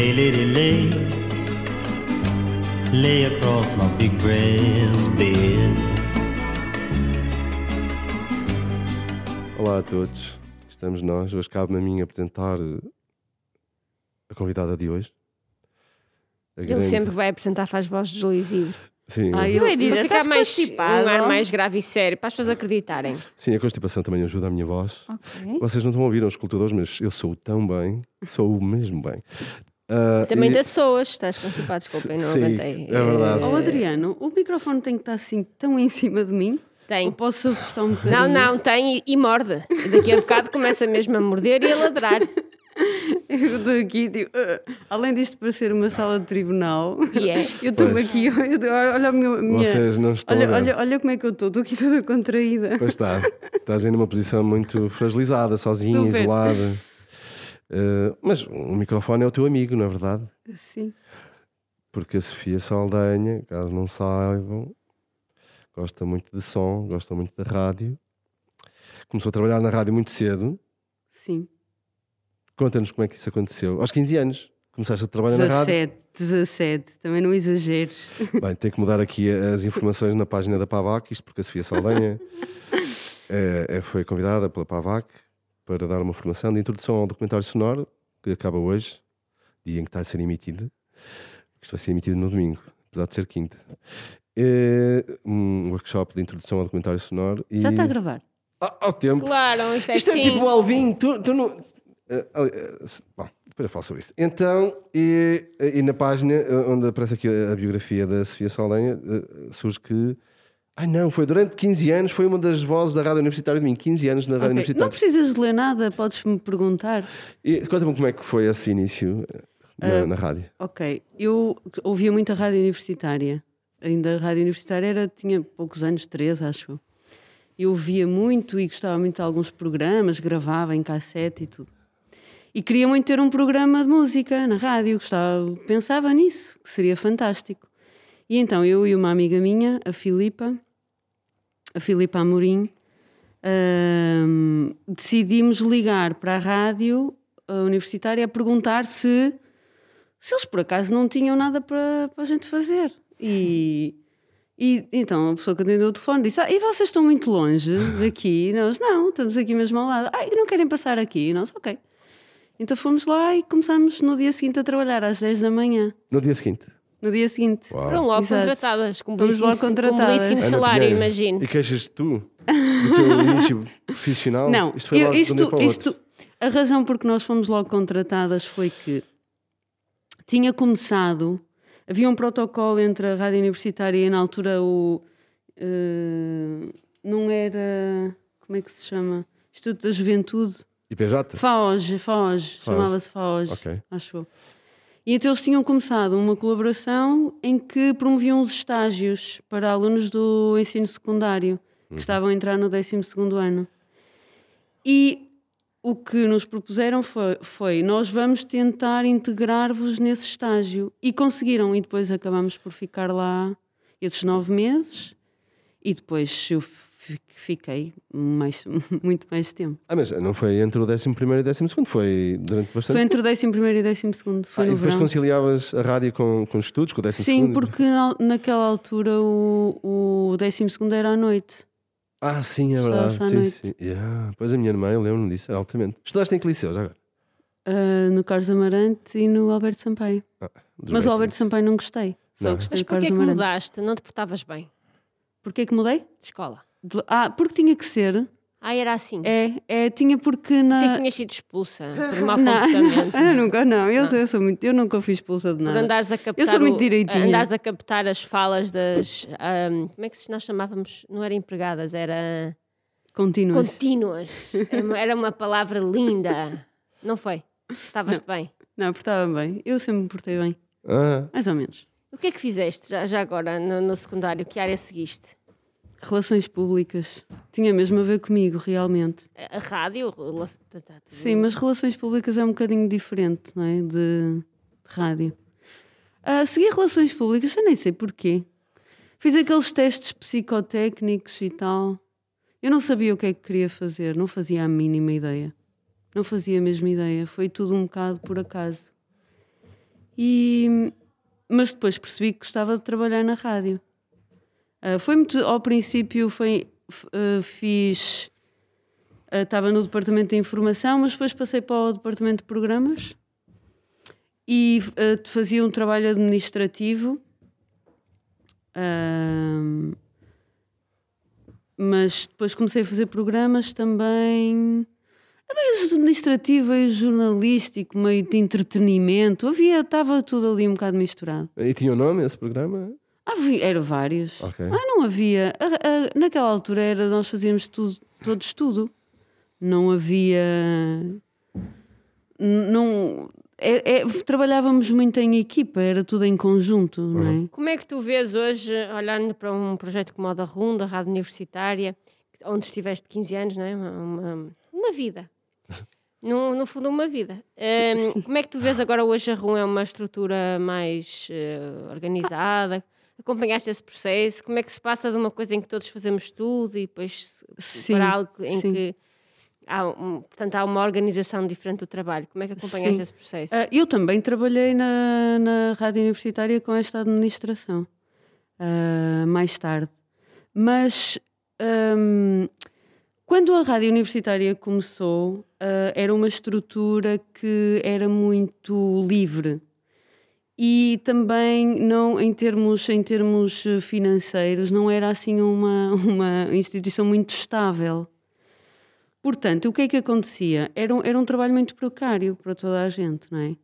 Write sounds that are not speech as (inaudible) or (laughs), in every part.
Lay, lady, lay. Lay across my big brass bed. Olá a todos, estamos nós. Hoje cabe-me a mim apresentar eh, a convidada de hoje. A Ele grande- sempre vai apresentar, faz voz de Júlio Isidro. Sim, Ai, eu- eu dizer, Para ficar estás mais, constipado? um ar mais grave e sério, para as pessoas acreditarem. sim, a constipação também ajuda a minha voz. Ok. Vocês não estão a ouvir os escutadores, mas eu sou tão bem, sou o mesmo bem. Ah, Também e- das pessoas, estás constipado, desculpem, não Sim, aguentei. é verdade. Ó Adriano, o microfone tem que estar assim tão em cima de mim? Ou Tem. posso afastar um bocadinho? Não, não, tem e, e morde. E daqui a bocado começa mesmo a morder e a ladrar. (laughs) Eu estou aqui, tipo, ah, além disto parecer uma sala de tribunal, E é. (laughs) eu estou aqui, olha, olha a minha. minha- Vocês não estão olha, olha, olha como é que eu estou, estou aqui toda contraída. Pois está, estás aí numa posição muito fragilizada, sozinha, Super. isolada. Ah, mas o microfone é o teu amigo, não é verdade? Sim. Porque a Sofia Saldanha, caso não saibam, gosta muito de som, gosta muito da rádio. Começou a trabalhar na rádio muito cedo. Sim. Conta-nos como é que isso aconteceu. Aos 15 anos, começaste a trabalhar na rádio. 17, 17, também não exageres. (laughs) Bem, tem que mudar aqui as informações na página da PAVAC, isto porque a Sofia Saldanha é- (laughs) é- foi convidada pela PAVAC para dar uma formação de introdução ao documentário sonoro, que acaba hoje, dia em que está a ser emitido. Isto vai ser emitido no domingo, apesar de ser quinta. É um workshop de introdução ao documentário sonoro. E... Já está a gravar. Ah, ao tempo. Claro, isto é Isto é assim. tipo o Alvin, tu, tu não. Ali, eh, se- bom, depois eu falo sobre isso. Então, e, e na página eh, onde aparece aqui a, a biografia da Sofia Saldanha, eh, surge que. Ai não, foi durante 15 anos, foi uma das vozes da Rádio Universitária de mim, 15 anos na Rádio Ok, Não Universitária. precisas de ler nada, podes-me perguntar. Conta-me como é que foi esse início eh, na, na rádio. Ok, eu ouvia muito a rádio universitária. Ainda a rádio universitária era, tinha poucos anos, três, acho. eu. Eu ouvia muito e gostava muito de alguns programas, gravava em cassete e tudo. E queria muito ter um programa de música na rádio, gostava, pensava nisso, que seria fantástico. E então eu e uma amiga minha, a Filipa, a Filipa Amorim, decidimos ligar para a rádio universitária a perguntar se se eles por acaso não tinham nada para, para a gente fazer. E, e então a pessoa que atendeu o telefone disse: ah, E vocês estão muito longe daqui? E nós: Não, estamos aqui mesmo ao lado. Ah, e não querem passar aqui? E nós: Ok. Então fomos lá e começámos no dia seguinte a trabalhar, às 10 da manhã. No dia seguinte. No dia seguinte. Foram logo Exato. contratadas, com um belíssimo, logo com um contratadas. belíssimo Ana salário, Pinheiro, imagino. E queixas tu do teu (laughs) início profissional? Não, isto foi eu- isto, isto, a razão por que nós fomos logo contratadas foi que tinha começado, havia um protocolo entre a rádio universitária e na altura o. eh, não era. Como é que se chama? Instituto da Juventude. IPJ? FAOJ, FAOJ, chamava-se FAOJ, Ok. acho eu. E então eles tinham começado uma colaboração em que promoviam os estágios para alunos do ensino secundário que estavam a entrar no 12 ano. E o que nos propuseram foi, foi nós vamos tentar integrar-vos nesse estágio. E conseguiram, e depois acabamos por ficar lá esses nove meses e depois eu fiquei mais, (laughs) muito mais tempo. Ah, mas não foi entre o 11 e o 12, foi durante bastante Foi entre o 11 e o 12 foi Ah, e depois verão. conciliavas a rádio com, com os estudos, com o 12 Sim, porque na- naquela altura o, o 12 era à noite. Ah, sim, é verdade. Sim, sim. Yeah. Pois a minha irmã, eu lembro-me disso, altamente. Estudaste em que liceu já agora? Ah, no Carlos Amarante e no Alberto Sampaio. Dos Mas o. Alberto Sampaio não gostei. Só Não. gostei Mas porquê que Amarante. mudaste? Não te portavas bem Porquê que mudei? de escola? De- Ah, porque tinha que ser. Ah, era assim. É, é tinha porque Sei que na. tinhas sido expulsa por mau (laughs) Não, comportamento. eu (laughs) nunca, não. Eu, sou- eu, sou muito, eu nunca fui expulsa de Por nada. andares a captar, sou muito o- direitinha. andares a captar as falas das. ahm, como é que nós chamávamos? Não era empregadas, era Continuas. contínuas. (laughs) Era uma, era uma palavra linda. Não foi? Estavas-te bem. Não, portava bem. Eu sempre me portei bem. Ah, Mais ou menos. O que é que fizeste já, já agora no, no secundário? Que área seguiste? Relações públicas. Tinha mesmo a ver comigo, realmente. A, rádio? Tá- tá Sim, mas relações públicas é um bocadinho diferente, não é? De, de rádio. Ah, segui relações públicas, eu nem sei porquê. Fiz aqueles testes psicotécnicos e tal. Eu não sabia o que é que queria fazer, não fazia a mínima ideia. Não fazia a mesma ideia. Foi tudo um bocado por acaso. E, mas depois percebi que gostava de trabalhar na rádio. Ah, foi muito, ao princípio foi, ah, fiz, ah, estava no departamento de informação, mas depois passei para o departamento de programas e fazia um trabalho administrativo. Mas depois comecei a fazer programas também administrativo, meio jornalístico, meio de entretenimento. Havia, estava tudo ali um bocado misturado. E tinha o nome esse programa? Havia, eram vários. Ok. Ah, não havia. a- a- naquela altura era, nós fazíamos tudo, todos tudo. Não havia. Não. é- é- trabalhávamos muito em equipa, era tudo em conjunto, não é? Como é que tu vês hoje, olhando para um projeto como o da Runda, a Rádio Universitária, onde estiveste 15 anos, não é? Uma, uma, uma vida. (laughs) No, no fundo, uma vida. Ehm, como é que tu vês agora hoje a RUM? É uma estrutura mais eh, organizada? Acompanhaste esse processo? Como é que se passa de uma coisa em que todos fazemos tudo e depois Sim, para algo em sim. que há, um, portanto, há uma organização diferente do trabalho? Como é que acompanhaste Sim. esse processo? Ah, eu também trabalhei na, na rádio universitária com esta administração, ah, mais tarde. Mas ahm, quando a rádio universitária começou, ah, era uma estrutura que era muito livre. E também não em termos, em termos eh, financeiros não era assim uma, (laughs) uma instituição muito estável. Portanto, o que é que acontecia? Era um, era um trabalho muito precário para toda a gente, não é?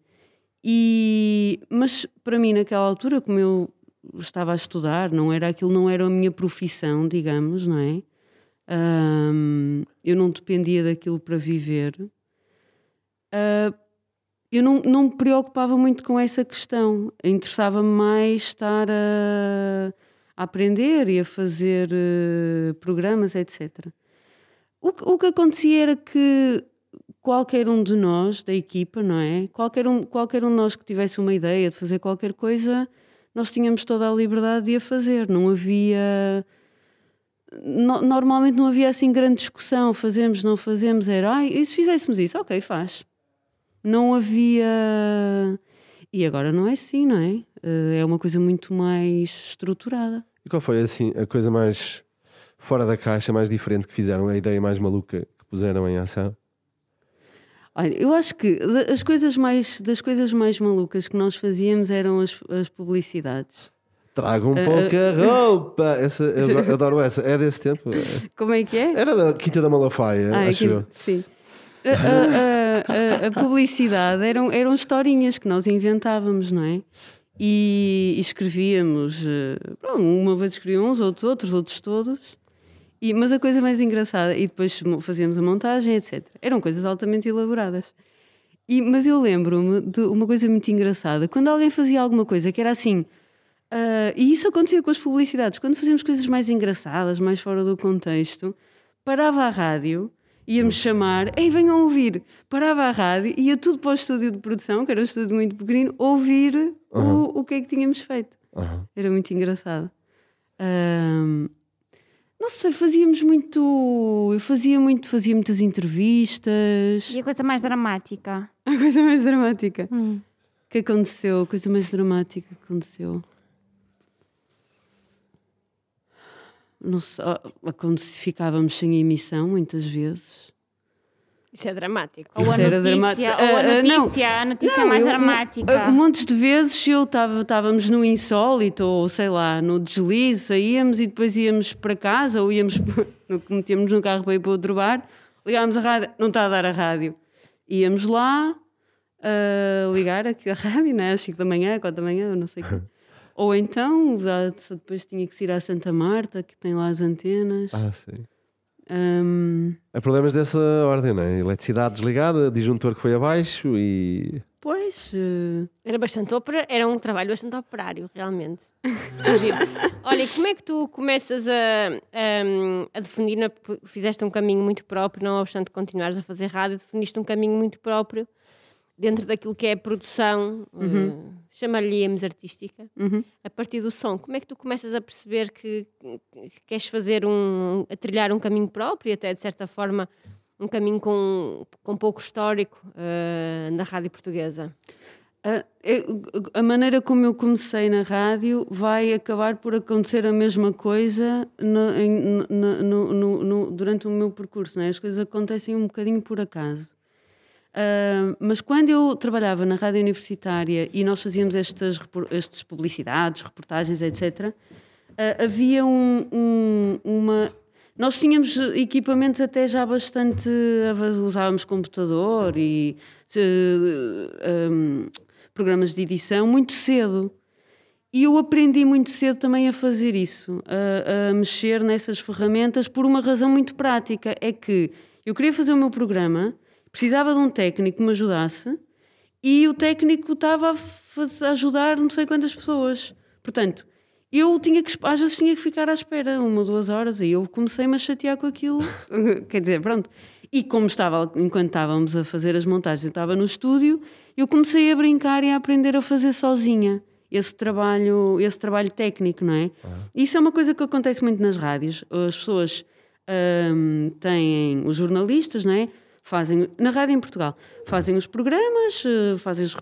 E, mas para mim, naquela altura, como eu estava a estudar, não era aquilo, não era a minha profissão, digamos, não é? Eu não dependia daquilo para viver. Ah, eu não, não me preocupava muito com essa questão. Interessava-me mais estar a, a aprender e a fazer eh, programas, etc. O, que- o que acontecia era que qualquer um de nós, da equipa, não é? Qualquer um, qualquer um de nós que tivesse uma ideia de fazer qualquer coisa, nós tínhamos toda a liberdade de a fazer. Não havia. no- normalmente não havia assim grande discussão. Fazemos, não fazemos. Era, ai, e se fizéssemos isso? Ok, faz. Não havia. E agora não é assim, não é? Eh, É uma coisa muito mais estruturada. E qual foi assim a coisa mais fora da caixa, mais diferente que fizeram? A ideia mais maluca que puseram em ação? Olha, eu acho que as coisas mais, das coisas mais malucas que nós fazíamos eram as, as publicidades. Tragam pouca roupa! Essa, eu, eu adoro essa. É desse tempo? (laughs) Como é que é? Era da Quinta da Malafaia, Ah, acho eu. sim. A, (laughs) a- a- a publicidade eram, eram historinhas que nós inventávamos, não é? E, e escrevíamos, eh, pronto, uma vez escreviam uns, outros outros, outros todos. E, mas a coisa mais engraçada, e depois mo- fazíamos a montagem, etc. Eram coisas altamente elaboradas. E- mas eu lembro-me de uma coisa muito engraçada. Quando alguém fazia alguma coisa que era assim. ah, e isso acontecia com as publicidades. Quando fazíamos coisas mais engraçadas, mais fora do contexto, parava a rádio, ia-me chamar, ei, venham ouvir. Parava a rádio, ia tudo para o estúdio de produção, que era um estúdio muito pequenino, ouvir o, o que é que tínhamos feito. Aham. Era muito engraçado. Ahm, não sei, fazíamos muito. Eu fazia muito, fazia muitas entrevistas. E a coisa mais dramática? A coisa mais dramática Hum. que aconteceu, a coisa mais dramática que aconteceu. Não sei, acontece, ficávamos sem emissão muitas vezes. Isso é dramático. Ou a Isso era notícia, dramático. ou a Ah, ah, não. notícia, a notícia Não, mais eu- dramática. ah, Montes de vezes eu estava, estávamos no insólito, ou sei lá, no deslize, saíamos e depois íamos para casa, ou íamos, (laughs) no- metíamos no carro para ir para outro bar, ligávamos a rádio, não está a dar a rádio. Íamos lá a ligar aqui a rádio, né? às 5 da manhã, 4 da manhã, não sei o quê. (laughs) Ou então, depois tinha que ir à Santa Marta, que tem lá as antenas. Ah, sim. Ahm, Há problemas dessa ordem, não é? Eletricidade desligada, disjuntor que foi abaixo e. pois, eh, Era bastante opera, era um trabalho bastante operário, realmente. (laughs) Olha, e como é que tu começas a, a, a definir, fizeste um caminho muito próprio, não obstante continuares a fazer rádio, definiste um caminho muito próprio dentro daquilo que é a produção, eh, chama-lhe artística, uhum. a partir do som. Como é que tu começas a perceber que, que queres fazer um, a trilhar um caminho próprio, e até de certa forma um caminho com, com pouco histórico eh, na rádio portuguesa? A, a maneira como eu comecei na rádio vai acabar por acontecer a mesma coisa no- no- no- durante o meu percurso. Não é? As coisas acontecem um bocadinho por acaso. Mas quando eu trabalhava na rádio universitária e nós fazíamos estas, estas publicidades, reportagens, etc., ah, havia um- um- uma. Nós tínhamos equipamentos até já bastante. Usávamos computador e eh, um, programas de edição muito cedo. E eu aprendi muito cedo também a fazer isso, a, a mexer nessas ferramentas, por uma razão muito prática: é que eu queria fazer o meu programa, precisava de um técnico que me ajudasse, e o técnico estava a, a ajudar não sei quantas pessoas. Portanto, eu tinha que, às vezes tinha que ficar à espera uma ou duas horas, e eu comecei-me a chatear com aquilo. (laughs) Quer dizer, pronto. E como estava, enquanto estávamos a fazer as montagens, eu estava no estúdio, eu comecei a brincar e a aprender a fazer sozinha esse trabalho, esse trabalho técnico, não é? Isso é uma coisa que acontece muito nas rádios. As pessoas hum, têm os jornalistas, não é? Fazem, na rádio em Portugal, fazem os programas, eh, fazem as,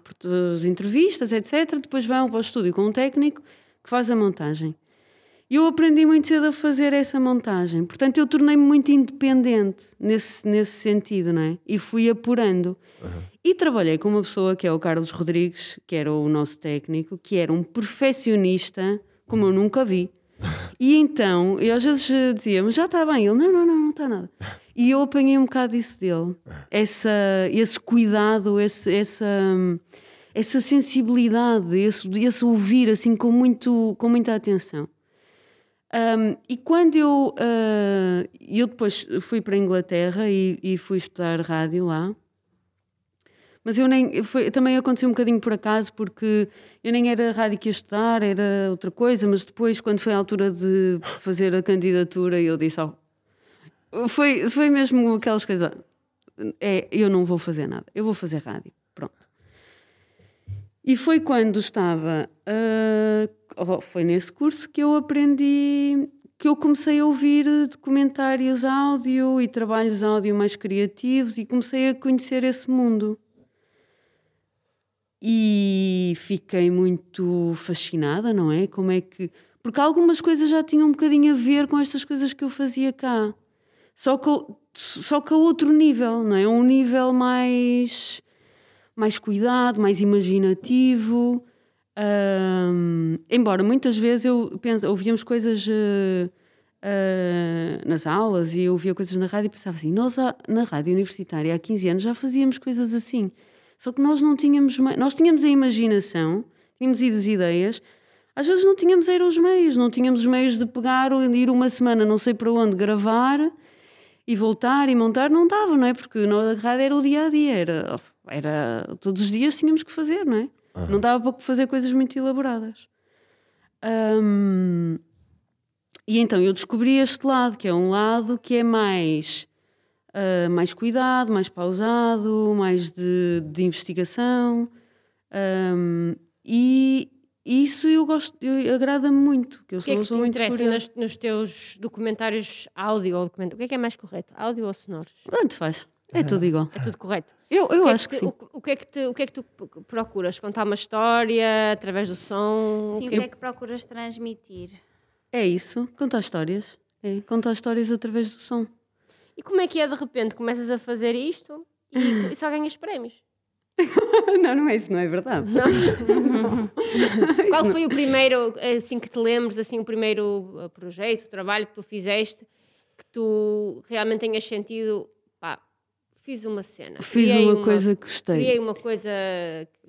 as entrevistas, etc. Depois vão para o estúdio com um técnico que faz a montagem. E eu aprendi muito cedo a fazer essa montagem. Portanto, eu tornei-me muito independente nesse, nesse sentido, não é? E fui apurando. E trabalhei com uma pessoa que é o Carlos Rodrigues, que era o nosso técnico, que era um perfeccionista como eu nunca vi. E então, eu às vezes eh, dizia, mas já está bem. Ele, não, não, não, não está nada. E eu apanhei um bocado isso dele. Essa, esse cuidado, esse, essa, essa sensibilidade, esse, esse ouvir assim com, muito, com muita atenção. Um, e quando eu, uh, eu depois fui para a Inglaterra e, e fui estudar rádio lá, mas eu nem. Foi, também aconteceu um bocadinho por acaso, porque eu nem era rádio que ia estudar, era outra coisa, mas depois, quando foi a altura de fazer a candidatura, eu disse: oh, foi, foi mesmo aquelas coisas. É, eu não vou fazer nada, eu vou fazer rádio. Pronto. E foi quando estava. oh, foi nesse curso que eu aprendi. que eu comecei a ouvir documentários áudio e trabalhos áudio mais criativos e comecei a conhecer esse mundo. E fiquei muito fascinada, não é? Como é que. Porque algumas coisas já tinham um bocadinho a ver com estas coisas que eu fazia cá. Só que, só que a outro nível, não é? Um nível mais mais cuidado, mais imaginativo. Ahm, embora muitas vezes eu penso, ouvíamos coisas eh, eh, nas aulas e eu ouvia coisas na rádio e pensava assim: nós na rádio universitária há 15 anos já fazíamos coisas assim. Só que nós não tínhamos. Nós tínhamos a imaginação, tínhamos as ideias, às vezes não tínhamos era os meios, não tínhamos os meios de pegar ou ir uma semana não sei para onde gravar e voltar e montar, não dava, não é? Porque na rádio era o dia a dia, era, era todos os dias tínhamos que fazer, não é? Não dava para fazer coisas muito elaboradas. Ahm, e então eu descobri este lado, que é um lado que é mais, ah, mais cuidado, mais pausado, mais de, de investigação. Ahm, e isso eu gosto, eu- agrada-me muito, que eu O que é sou, que sou te muito interessa nos, nos teus documentários áudio ou documentário? O que é que é mais correto? Áudio ou sonoros? Tanto faz, é tudo igual. É tudo correto. Eu, eu o que acho é que te- sim. O, o que é que te- o que é que tu procuras? Contar uma história através do som? Sim, O o que- que é que procuras transmitir? É isso, contar histórias. É, contar histórias através do som. E como é que é de repente? Começas a fazer isto e, e (laughs) só ganhas prémios? (laughs) não, não é isso, não é verdade. (laughs) Qual foi o primeiro, assim que te lembres, assim, o primeiro uh, projeto, trabalho que tu fizeste, que tu realmente tenhas sentido, pá, fiz uma cena. Fiz criei uma, coisa que gostei. Criei uma coisa...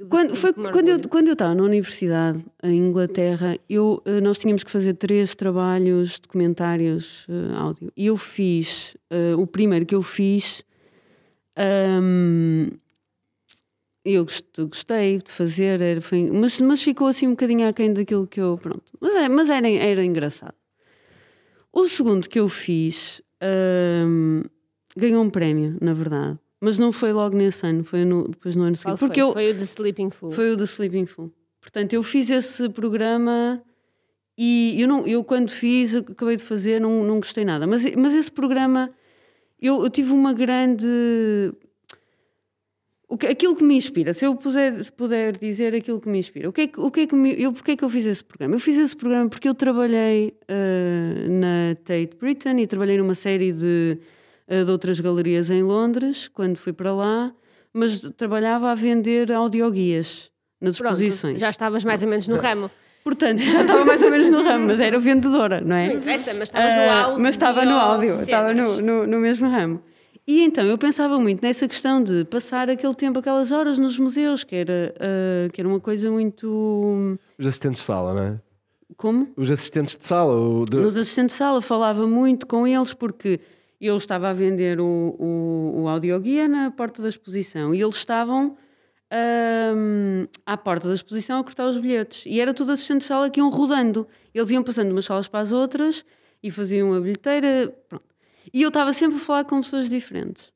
Quando, de foi quando eu, quando eu estava na universidade, em Inglaterra, eu, eh, nós tínhamos que fazer três trabalhos documentários eh, áudio. E eu fiz, eh, o primeiro que eu fiz, ahm, eu gost- gostei de fazer, era, foi- mas, mas ficou assim um bocadinho aquém daquilo que eu. Pronto. Mas, é, mas era, era engraçado. O segundo que eu fiz ahm, ganhou um prémio, na verdade. Mas não foi logo nesse ano, foi no- depois no ano seguinte. foi? Porque eu, Foi o The Sleeping Fool. foi o The Sleeping Full. Portanto, eu fiz esse programa e eu, não, eu quando fiz, acabei de fazer, não, não gostei nada. Mas, mas esse programa, eu, eu tive uma grande. o que- aquilo que me inspira, se eu puser, se puder dizer aquilo que me inspira, o que é que, o que, é que me, eu, porque é que eu fiz esse programa? Eu fiz esse programa porque eu trabalhei eh, na Tate Britain e trabalhei numa série de, de outras galerias em Londres, quando fui para lá, mas trabalhava a vender audioguias nas Pronto, exposições. já estavas mais ou menos no ramo. Portanto, já estava mais ou menos no ramo, mas era vendedora, não é? Não interessa, mas estavas no Ah, áudio. mas estava no áudio, cenas. estava no, no, no mesmo ramo. E então eu pensava muito nessa questão de passar aquele tempo, aquelas horas nos museus, que era, ah, que era uma coisa muito. Os assistentes de sala, não é? Como? Os assistentes de sala. O de... Nos assistentes de sala falava muito com eles porque eu estava a vender o, o, o audioguia na porta da exposição e eles estavam ahm, à porta da exposição a cortar os bilhetes. E era tudo assistentes de sala que iam rodando. Eles iam passando de umas salas para as outras e faziam a bilheteira. Pronto. E eu estava sempre a falar com pessoas diferentes.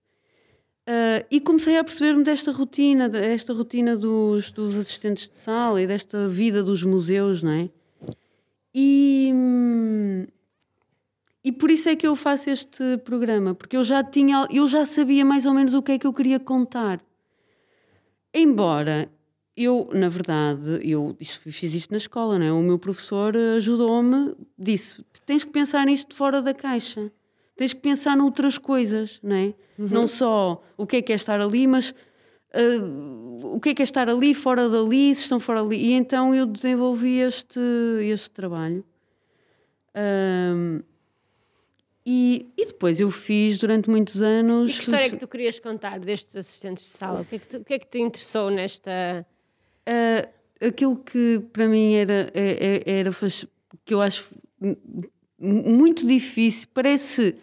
Ah, e comecei a perceber-me desta rotina, desta rotina dos, dos assistentes de sala e desta vida dos museus, não é? E, hum, e por isso é que eu faço este programa, porque eu já tinha, eu já sabia mais ou menos o que é que eu queria contar. Embora eu, na verdade, eu fiz isto na escola, não é? O meu professor ajudou-me, disse: tens que pensar nisto fora da caixa. Tens que pensar noutras coisas, não é? Não só o que é que é estar ali, mas ah, o que é que é estar ali, fora dali, se estão fora ali. E então eu desenvolvi este, este trabalho. E, e depois eu fiz durante muitos anos. E que história é que tu querias contar destes assistentes de sala? O que é que te, o que é que te interessou nesta. Ah, aquilo que para mim era, é- é- era faz- que eu acho muito difícil, parece,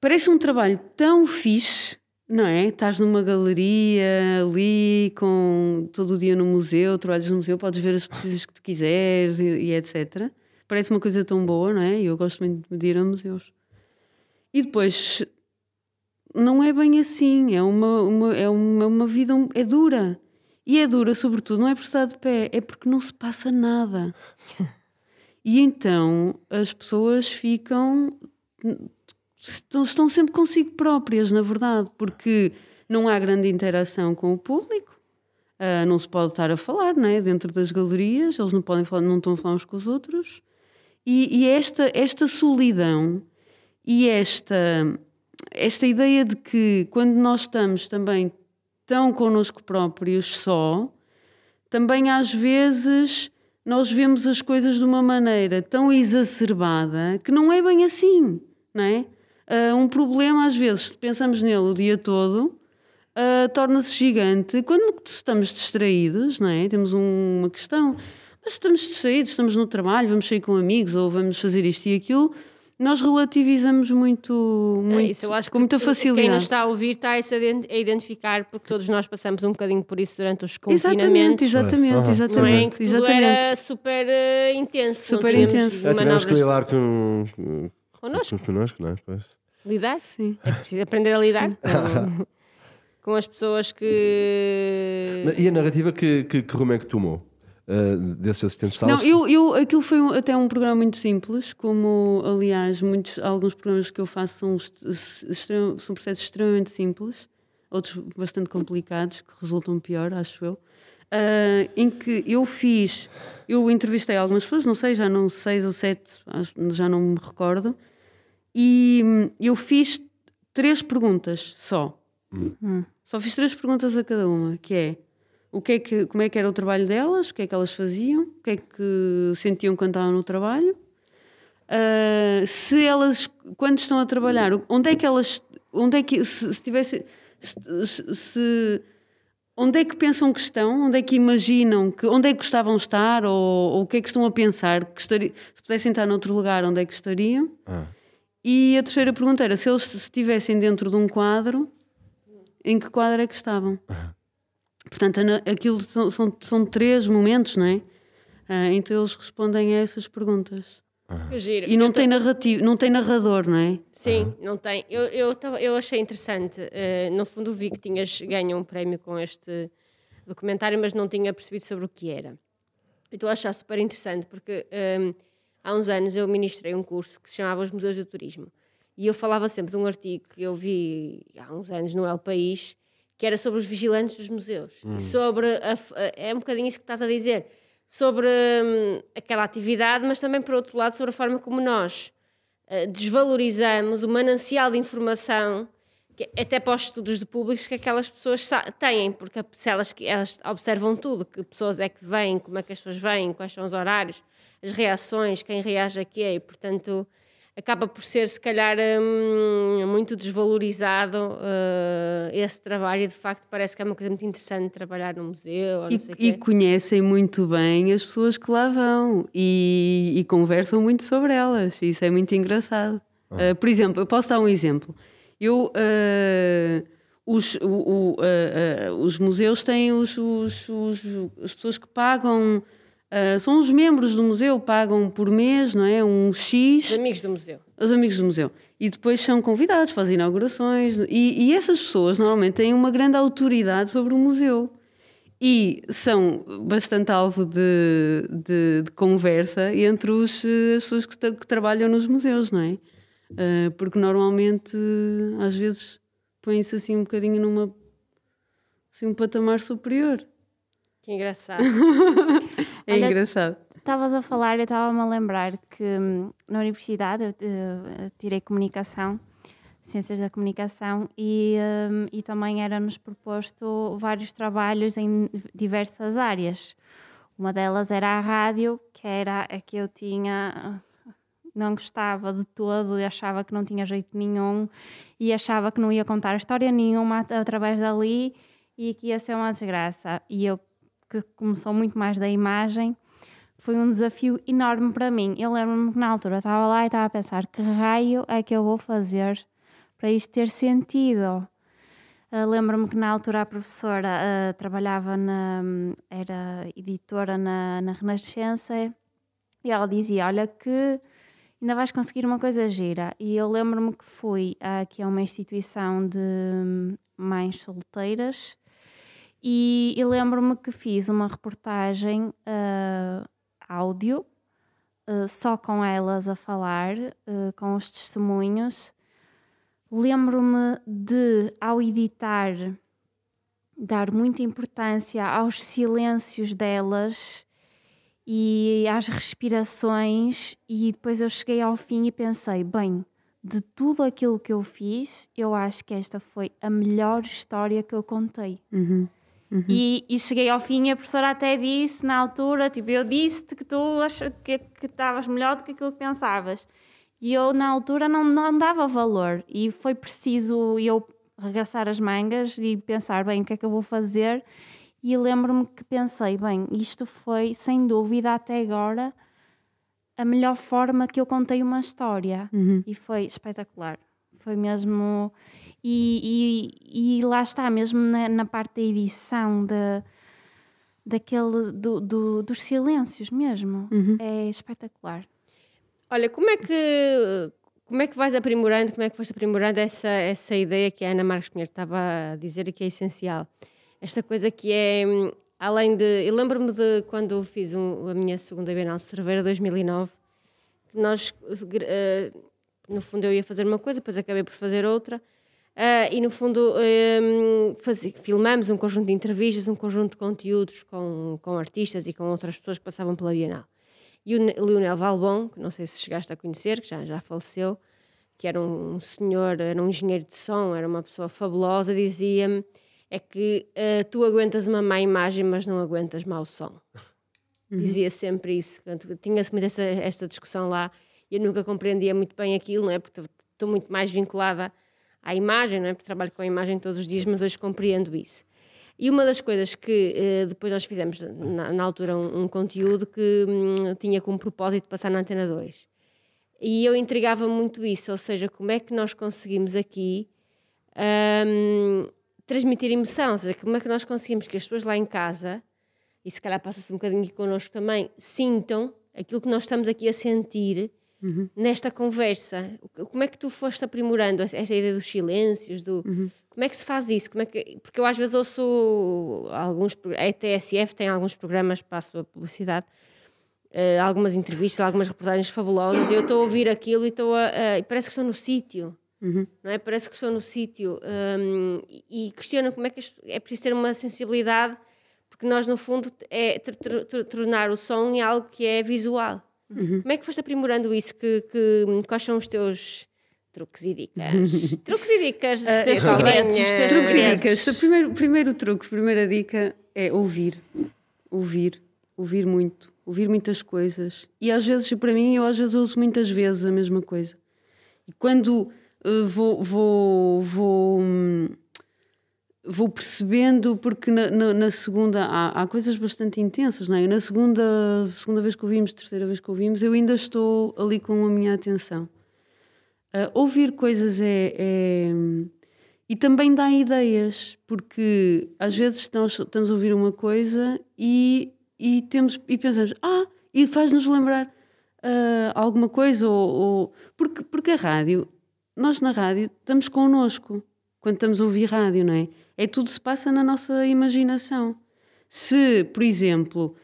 parece um trabalho tão fixe, não é? Estás numa galeria ali, com todo o dia no museu, trabalhas no museu, podes ver as coisas que tu quiseres e, e etc. Parece uma coisa tão boa, não é? Eu gosto muito de ir a museus. E depois não é bem assim, é uma, uma, é uma, uma vida, é dura. E é dura, sobretudo, não é por estar de pé, é porque não se passa nada. E então as pessoas ficam. estão, estão sempre consigo próprias, na verdade, porque não há grande interação com o público, ah, não se pode estar a falar, não é? Dentro das galerias, eles não podem falar, não estão a falar uns com os outros. E, e esta, esta solidão e esta, esta ideia de que quando nós estamos também tão connosco próprios só, também às vezes nós vemos as coisas de uma maneira tão exacerbada que não é bem assim, não é? Ah, um problema, às vezes, pensamos nele o dia todo, ah, torna-se gigante quando estamos distraídos, não é? Temos um- uma questão, mas estamos distraídos, estamos no trabalho, vamos sair com amigos ou vamos fazer isto e aquilo, nós relativizamos muito, É muito isso, eu acho com que muita facilidade. Quem nos está a ouvir está a identificar, porque todos nós passamos um bocadinho por isso durante os Exatamente, confinamentos. exatamente, Aham. Não é? Em exatamente. que tudo exatamente. era super eh, intenso. Super intenso. Já tivemos que lidar com, com, Connosco. connosco, não é? Pois. Lidar? Sim. É preciso aprender a lidar com, com as pessoas que. E a narrativa que, que, que rumo é que tomou? Uh, desses assistentes de salas? Não, eu, eu, aquilo foi um- até um programa muito simples, como aliás muitos, alguns programas que eu faço são, são processos extremamente simples, outros bastante complicados, que resultam pior, acho eu. Ah, em que eu fiz, eu entrevistei algumas pessoas, não sei, já não seis ou sete, já não me recordo, e hum, eu fiz três perguntas só. Só fiz três perguntas a cada uma, que é o que é que, como é que era o trabalho delas, o que é que elas faziam, o que é que sentiam quando estavam no trabalho, Ah, se elas, quando estão a trabalhar, onde é que elas, onde é que, se, se tivesse, se, se- onde é que pensam que estão, onde é que imaginam, que, onde é que gostavam de estar, ou, ou o que é que estão a pensar, que se pudessem estar noutro lugar, onde é que estariam? Ah. E a terceira pergunta era se eles estivessem dentro de um quadro, em que quadro é que estavam? Portanto, aquilo são, são, são três momentos, não é? Ah, então eles respondem a essas perguntas. Que giro. E não Eu tô- tem narrativo, não tem narrador, não é? Sim, não tem. Eu, eu, tava- eu achei interessante. eh, no fundo, vi que tinhas ganho um prémio com este documentário, mas não tinha percebido sobre o que era. E estou a achar super interessante, porque ehm, há uns anos eu ministrei um curso que se chamava Os Museus do Turismo. E eu falava sempre de um artigo que eu vi há uns anos no El País, que era sobre os vigilantes dos museus. E sobre. A é um bocadinho isso que estás a dizer. Sobre hum, aquela atividade, mas também, por outro lado, sobre a forma como nós eh, desvalorizamos o manancial de informação, que, até para os estudos de públicos, que aquelas pessoas têm, porque se elas, que elas observam tudo, que pessoas é que vêm, como é que as pessoas vêm, quais são os horários, as reações, quem reage a quê, e portanto acaba por ser se calhar hum, muito desvalorizado eh, esse trabalho e de facto parece que é uma coisa muito interessante trabalhar no museu ou não sei o E, e conhecem muito bem as pessoas que lá vão e, e conversam muito sobre elas. Isso é muito engraçado. Uh, por exemplo, eu posso dar um exemplo. Eu, uh, os, o- o, uh, uh, os museus têm os, os- os- as pessoas que pagam, uh, são os membros do museu, pagam por mês, não é? Um X Os amigos do museu. os amigos do museu. E depois são convidados para as inaugurações. E, e essas pessoas normalmente têm uma grande autoridade sobre o museu. E são bastante alvo de, de- de conversa entre os, as pessoas que, que trabalham nos museus, não é? Eh, porque normalmente, às vezes, põem-se assim um bocadinho numa. Assim, um patamar superior. Que engraçado. (laughs) É Olha, engraçado. Estavas a falar, eu estava-me a lembrar que hum, na universidade eu, eh, tirei comunicação, ciências da comunicação, e, hum, e também era-nos proposto vários trabalhos em diversas áreas. Uma delas era a rádio, que era a que eu tinha. Não gostava de todo, achava que não tinha jeito nenhum e achava que não ia contar história nenhuma at- através dali e que ia ser uma desgraça. E eu, que começou muito mais da imagem, foi um desafio enorme para mim. Eu lembro-me que na altura estava lá e estava a pensar que raio é que eu vou fazer para isto ter sentido. Ah, lembro-me que na altura a professora ah, trabalhava na era editora na, na Renascença e ela dizia: Olha, que ainda vais conseguir uma coisa gira. E eu lembro-me que fui aqui a uma instituição de hum, mães solteiras e, e lembro-me que fiz uma reportagem ah, áudio, ah, só com elas a falar, ah, com os testemunhos. Lembro-me de, ao editar, dar muita importância aos silêncios delas e às respirações, e depois eu cheguei ao fim e pensei: bem, de tudo aquilo que eu fiz, eu acho que esta foi a melhor história que eu contei. E, e cheguei ao fim e a professora até disse na altura, tipo, eu disse-te que tu ach- que que estavas melhor do que aquilo que pensavas. E eu na altura não, não dava valor e foi preciso eu regressar as mangas e pensar, bem, o que é que eu vou fazer? E lembro-me que pensei, bem, isto foi sem dúvida até agora a melhor forma que eu contei uma história. E foi espetacular. Foi mesmo. E, e, e lá está, mesmo na, na parte da edição, da, daquele, do, do- dos silêncios mesmo. É espetacular. Olha, como é que como é que vais aprimorando, como é que foste aprimorando essa, essa ideia que a Ana Marques Pinheiro estava a dizer e que é essencial? Esta coisa que é, além de... Eu lembro-me de quando fiz um- a minha segunda Bienal de Cerveira, 2009, que nós, eh, no fundo, eu ia fazer uma coisa, depois acabei por fazer outra, ah, e no fundo hum, fazi- filmamos um conjunto de entrevistas, um conjunto de conteúdos com, com artistas e com outras pessoas que passavam pela Bienal. E o Ne- Leonel Valbon, que não sei se chegaste a conhecer, que já, já faleceu, que era um senhor, era um engenheiro de som, era uma pessoa fabulosa, dizia-me é que eh, tu aguentas uma má imagem, mas não aguentas mau som. (laughs) Dizia sempre isso. Tinha-se muito essa, esta discussão lá e eu nunca compreendia muito bem aquilo, não é? Porque estou muito mais vinculada à imagem, não é? Porque trabalho com a imagem todos os dias, mas hoje compreendo isso. E uma das coisas que eh, depois nós fizemos na, na altura um, um conteúdo que hum, tinha como propósito passar na Antena 2. E eu intrigava muito isso, ou seja, como é que nós conseguimos aqui hum, transmitir emoção, ou seja, como é que nós conseguimos que as pessoas lá em casa, e se calhar passa-se um bocadinho aqui connosco também, sintam aquilo que nós estamos aqui a sentir nesta conversa. Como é que tu foste aprimorando esta ideia dos silêncios, do... Como é que se faz isso? Como é que... Porque eu às vezes ouço alguns... A TSF tem alguns programas, passo a publicidade, eh, algumas entrevistas, algumas reportagens fabulosas, e eu estou a ouvir aquilo e estou a, e parece que estou no sítio. não é? Parece que estou no sítio hum, e questiono como é que é preciso ter uma sensibilidade, porque nós, no fundo, é tornar o som em algo que é visual. Como é que foste aprimorando isso? Que, que- quais são os teus truques e dicas? (laughs) truques e dicas, eu- Saldanha. segredos, Truques e dicas. O primeiro, primeiro truque, primeira dica é ouvir. Ouvir. Ouvir muito. Ouvir muitas coisas. E às vezes, para mim, eu às vezes ouço muitas vezes a mesma coisa. E quando eh, vou, vou, vou, hum, vou percebendo, porque na, na- na segunda há, há coisas bastante intensas, não é? Na segunda, segunda vez que ouvimos, terceira vez que ouvimos, eu ainda estou ali com a minha atenção. Ah, ouvir coisas é, é- E também dá ideias, porque às vezes nós estamos a ouvir uma coisa e, e, temos, e pensamos, ah, e faz-nos lembrar ah, alguma coisa, ou, ou- porque, porque a rádio, nós na rádio estamos connosco quando estamos a ouvir rádio, não é? É tudo se passa na nossa imaginação. Se, por exemplo,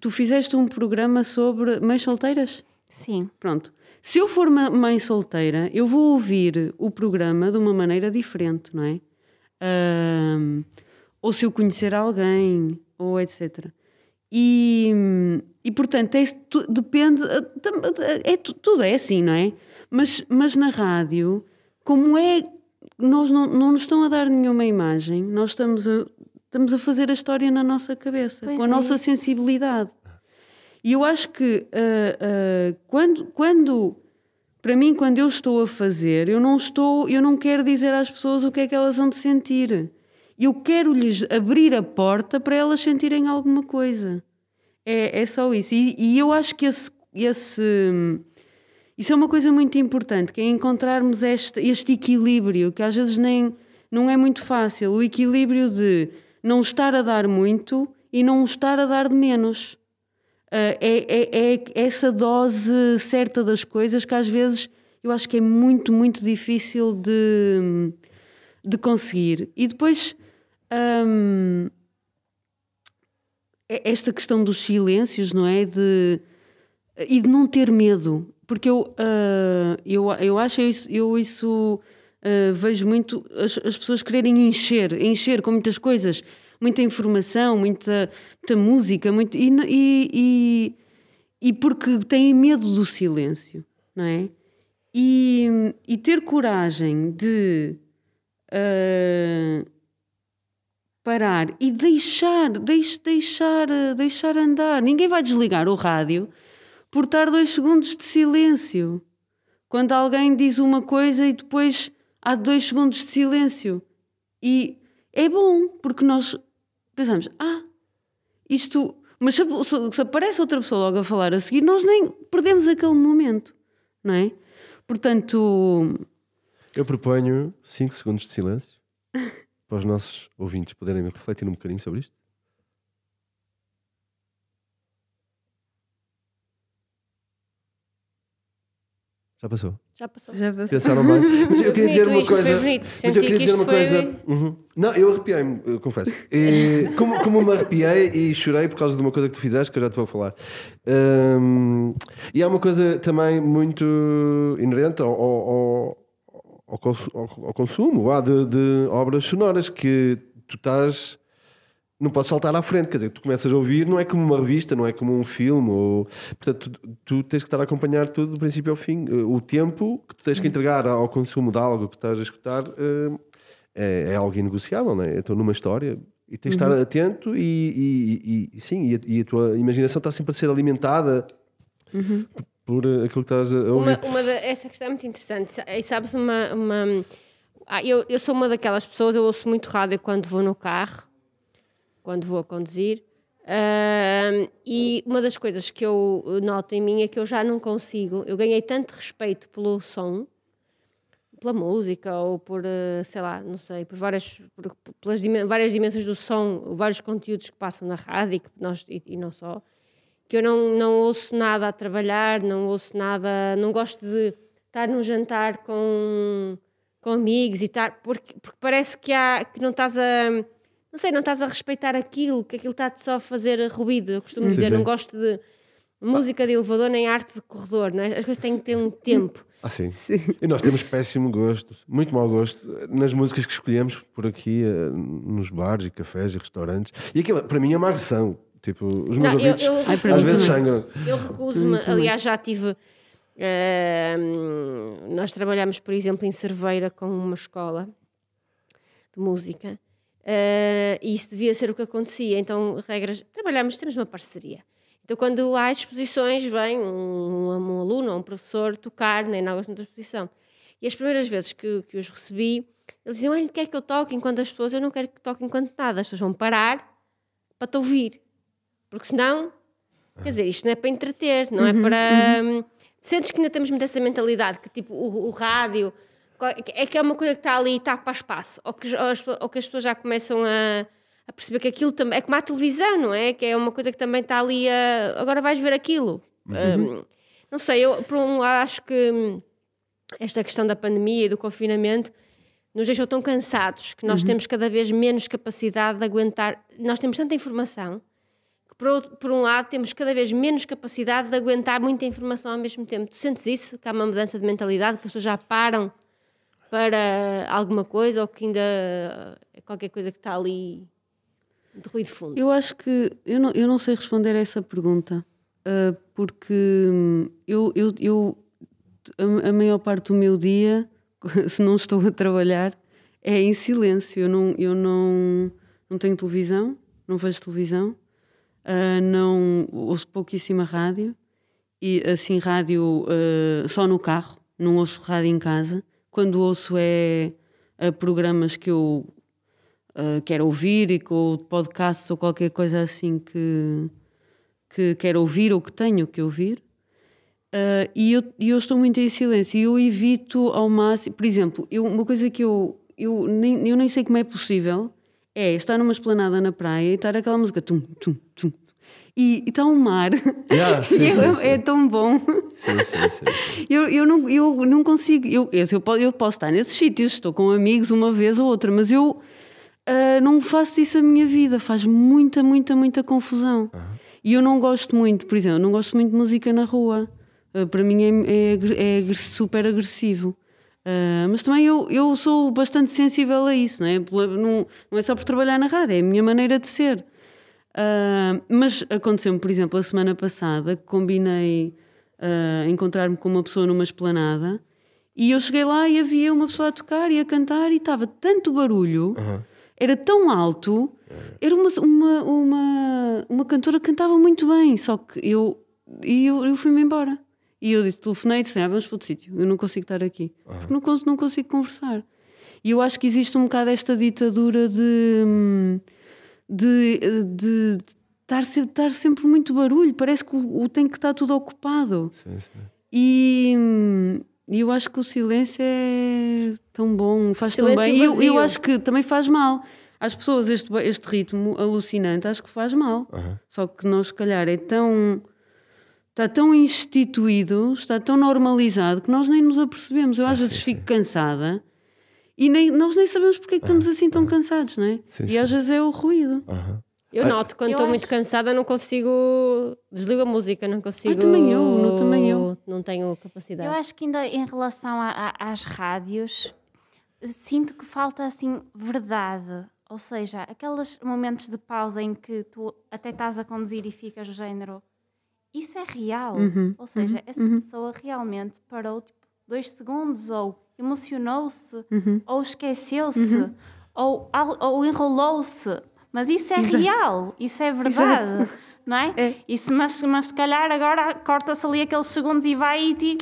tu fizeste um programa sobre mães solteiras, Sim. Pronto. Se eu for uma mãe solteira, eu vou ouvir o programa de uma maneira diferente, não é? Ou se eu conhecer alguém, ou etc. E, e portanto, é, depende. ah, tam- É, tu- tudo é assim, não é? Mas, mas na rádio, como é. Nós não, não nos estão a dar nenhuma imagem, nós estamos a, estamos a fazer a história na nossa cabeça, Pois com a é nossa isso. sensibilidade. E eu acho que ah, ah, quando, quando, para mim, quando eu estou a fazer, eu não estou, eu não quero dizer às pessoas o que é que elas vão de sentir. Eu quero lhes abrir a porta para elas sentirem alguma coisa. É, é só isso. E, e eu acho que esse, esse, isso é uma coisa muito importante, que é encontrarmos este, este equilíbrio, que às vezes nem não é muito fácil. O equilíbrio de não estar a dar muito e não estar a dar de menos. Ah, é, é, é essa dose certa das coisas que às vezes eu acho que é muito, muito difícil de, de conseguir. E depois hum, é- esta questão dos silêncios, não é? De, e de não ter medo. Porque eu, ah, eu, eu acho isso, eu isso ah, vejo muito as, as pessoas quererem encher, encher com muitas coisas, muita informação, muita, muita música, muito, e, e, e, porque têm medo do silêncio, não é? E, e ter coragem de ah, parar e deixar, deix, deixar, deixar andar. Ninguém vai desligar o rádio por estar dois segundos de silêncio. Quando alguém diz uma coisa e depois há dois segundos de silêncio. E é bom, porque nós pensamos, ah, isto. Mas se, se- aparece outra pessoa logo a falar a seguir, nós nem perdemos aquele momento, não é? Portanto, Eu proponho 5 segundos de silêncio (laughs) para os nossos ouvintes poderem refletir um bocadinho sobre isto. Já passou. Já passou. já Pensaram bem. (laughs) Mas eu queria dizer uma foi coisa. Mas eu queria que dizer uma foi- coisa. Uhum. Não, eu arrepiei-me, eu confesso. E, (laughs) como, como me arrepiei e chorei por causa de uma coisa que tu fizeste, que eu já te vou falar. Hum, e há uma coisa também muito inerente ao, ao, ao- ao cons- ao- ao consumo vá, de, de obras sonoras que tu estás. Não podes saltar à frente, quer dizer, tu começas a ouvir, não é como uma revista, não é como um filme, ou, portanto, tu, tu tens que estar a acompanhar tudo do princípio ao fim. Eh, O tempo que tu tens que entregar ao consumo de algo que estás a escutar eh, é, é algo inegociável, não é? Estou numa história e tens de estar atento e, e- e- sim, e a, e a tua imaginação está sempre a ser alimentada por eh, aquilo que estás a ouvir. Uma, uma da, essa questão é muito interessante. Sa- E sabes, uma. uma ah, eu, eu sou uma daquelas pessoas, eu ouço muito rádio quando vou no carro, quando vou a conduzir. Ahm, e uma das coisas que eu noto em mim é que eu já não consigo. Eu ganhei tanto respeito pelo som, pela música, ou por, eh, sei lá, não sei, por várias, por- pelas dimen- várias dimensões do som, vários conteúdos que passam na rádio e, que nós, e, e não só que eu não, não ouço nada a trabalhar, não ouço nada, não gosto de estar num jantar com, com amigos e estar, porque, porque parece que, há, que não estás a, não sei, não estás a respeitar aquilo, que aquilo está só a fazer ruído. Eu costumo Sim, dizer, sim. não gosto de. música de elevador nem arte de corredor, não é? As coisas têm que ter um tempo. Ah, sim. E nós temos péssimo gosto, muito mau gosto, nas músicas que escolhemos por aqui, eh, nos bares e cafés e restaurantes. E aquilo, para mim, é uma agressão. Tipo, os meus Não, eu, ouvidos eu, para às vezes sangram. eu recuso-me. Aliás, já tive. eh, nós trabalhamos, por exemplo, em Cerveira com uma escola de música eh, e isso devia ser o que acontecia. Então, regras. Trabalhamos, temos uma parceria. Então, quando há exposições, vem um, um aluno ou um professor tocar na inauguração da exposição. E as primeiras vezes que, que os recebi, eles diziam: Olha, quer que eu toque enquanto as pessoas. Eu não quero que toque enquanto nada, as pessoas vão parar para te ouvir. Porque senão, quer dizer, isto não é para entreter, não é para. hum, Sentes que ainda temos muito essa mentalidade que tipo o, o rádio é que é uma coisa que está ali e está para espaço, ou que, ou as, ou que as pessoas já começam a, a perceber que aquilo também é como a televisão, não é? Que é uma coisa que também está ali a. Agora vais ver aquilo. Hum, não sei, eu por um lado acho que esta questão da pandemia e do confinamento nos deixou tão cansados que nós temos cada vez menos capacidade de aguentar. Nós temos tanta informação que, por, outro- por um lado, temos cada vez menos capacidade de aguentar muita informação ao mesmo tempo. Tu sentes isso? Que há uma mudança de mentalidade, que as pessoas já param para alguma coisa ou que ainda é qualquer coisa que está ali de ruído fundo? Eu acho que eu não, eu não sei responder a essa pergunta ah, porque hum, eu, eu, eu a, a maior parte do meu dia, (laughs) se não estou a trabalhar, é em silêncio. Eu não, eu não, não tenho televisão, não vejo televisão, ah, não ouço pouquíssima rádio e assim rádio ah, só no carro, não ouço rádio em casa. Quando ouço é ah, programas que eu uh, quero ouvir e com podcasts ou qualquer coisa assim que, que quero ouvir ou que tenho que ouvir. Uh, e, eu, eu estou muito em silêncio e eu evito ao máximo. Por exemplo, eu, uma coisa que eu, eu, nem, eu nem sei como é possível é estar numa esplanada na praia e estar aquela música tum, tum, tum, e está um mar. (laughs) Yeah, sim, E sim, é, sim. é tão bom. Sim, sim, sim. (laughs) Eu, eu, não, eu não consigo. Eu, eu, eu po- eu posso estar nesses sítios, estou com amigos uma vez ou outra, mas eu ah, não faço isso a minha vida. Faz muita, muita, muita confusão. E eu não gosto muito, por exemplo, eu não gosto muito de música na rua. Ah, para mim é, é, é super agressivo. Ah, mas também eu, eu sou bastante sensível a isso, não é? Não, não é só por trabalhar na rádio, é a minha maneira de ser. Ah, mas aconteceu-me, por exemplo, a semana passada que combinei ah, encontrar-me com uma pessoa numa esplanada e eu cheguei lá e havia uma pessoa a tocar e a cantar e estava tanto barulho, era tão alto, era uma, uma, uma, uma cantora que cantava muito bem, só que eu, e eu, eu fui-me embora. E eu disse, telefonei e disse, ah, vamos para outro sítio, eu não consigo estar aqui, porque não, não consigo conversar. E eu acho que existe um bocado esta ditadura de, hum, de, de estar, se- estar sempre muito barulho, parece que o, o tem que estar tudo ocupado. sim, sim. E, e eu acho que o silêncio é tão bom, faz tão bem. E eu, eu acho que também faz mal. Às pessoas, este, este ritmo alucinante, acho que faz mal. Só que nós, se calhar, é tão. Está tão instituído, está tão normalizado que nós nem nos apercebemos. Eu às vezes fico cansada e nem, nós nem sabemos porque é que estamos assim tão cansados, não é? Sim, e sim. às vezes é o ruído. Eu noto, quando estou acho- muito cansada, não consigo. Desligo a música, não consigo. também eu, não- também eu. Não tenho capacidade. Eu acho que ainda em relação a- a- às rádios, sinto que falta assim verdade. Ou seja, aqueles momentos de pausa em que tu até estás a conduzir e ficas do género. Isso é real. Ou seja, essa pessoa realmente parou tipo, dois segundos, ou emocionou-se, ou esqueceu-se, ou, al- ou enrolou-se. Mas isso é real, isso é verdade. Não é? É. Isso, mas, mas se calhar agora corta-se ali aqueles segundos e vai e, ti-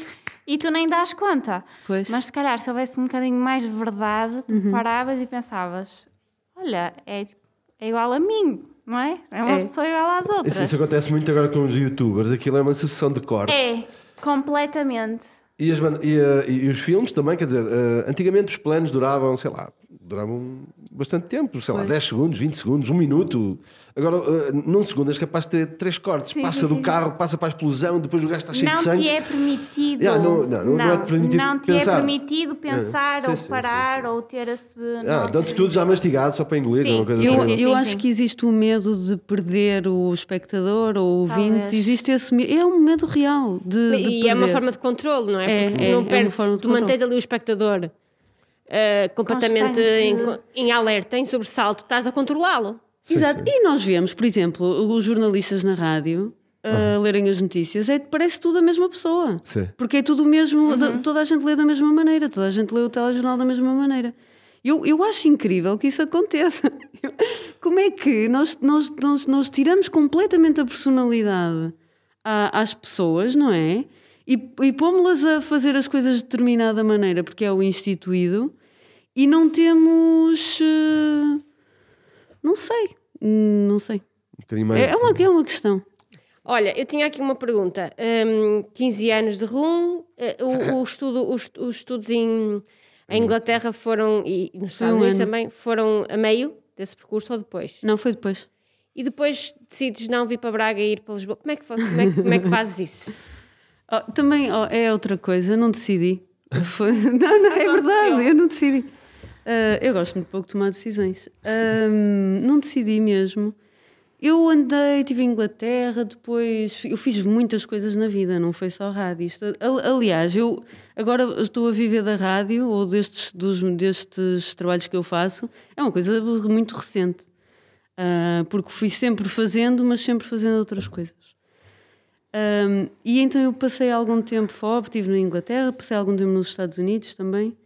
e tu nem dás conta. Pois. Mas se calhar se houvesse um bocadinho mais de verdade, tu Uhum. paravas e pensavas: olha, é, tipo, é igual a mim, não é? É uma É. pessoa igual às outras. Isso, isso acontece muito agora com os youtubers. Aquilo é uma sucessão de cortes. É, completamente. E, as banda- e, eh, e os filmes também, quer dizer, eh, antigamente os planos duravam, sei lá, duravam bastante tempo, sei lá, 10 segundos, 20 segundos, um minuto. Agora, uh, num segundo és capaz de ter três cortes. Sim, passa sim, do sim. carro, passa para a explosão, depois o gajo está cheio de Não sangue. te é permitido. Yeah, não- não, não- não é permitido não te pensar. é permitido pensar ou sim, sim, parar ou ter esse. Ah, não. dão-te tudo já mastigado, só para engolir, Sim. uma coisa Eu, eu sim, acho sim. que existe o medo de perder o espectador ou o ouvinte. Talvez. Existe esse medo. É um medo real de, de E é uma perder. forma de controle, não é? É, Porque se é, é não perdes, forma de tu mantens ali o espectador eh, completamente em, em alerta, em sobressalto, estás a controlá-lo. Exato. E nós vemos, por exemplo, os jornalistas na rádio a lerem as notícias, é, parece tudo a mesma pessoa. Sim. Porque é tudo o mesmo, da- toda a gente lê da mesma maneira, toda a gente lê o telejornal da mesma maneira. Eu, eu acho incrível que isso aconteça. (laughs) Como é que nós, nós, nós, nós tiramos completamente a personalidade à- às pessoas, não é? E, e pomos-las a fazer as coisas de determinada maneira, porque é o instituído, e não temos. eh, Não sei. Não sei. Um. É, é uma, é uma questão. Olha, eu tinha aqui uma pergunta. Hum, 15 anos de RUM, eh, o, o estudo, os, os estudos em, em Inglaterra foram, e nos Estados um Unidos ano. também, foram a meio desse percurso ou depois? Não, foi depois. E depois decides não vir para Braga e ir para Lisboa. Como é que, como é, que- como é que fazes isso? (laughs) Oh, também oh, é outra coisa, não decidi. Foi- (laughs) Não, não, é verdade, eu não decidi. Ah, eu gosto muito pouco de tomar decisões. Ahm, não decidi mesmo. Eu andei, estive em Inglaterra, depois eu fiz muitas coisas na vida, não foi só rádio. Aliás, eu agora estou a viver da rádio ou destes, dos, destes trabalhos que eu faço, é uma coisa muito recente. Ah, porque fui sempre fazendo, mas sempre fazendo outras coisas. Um, e então eu passei algum tempo fora, estive na Inglaterra, passei algum tempo nos Estados Unidos também,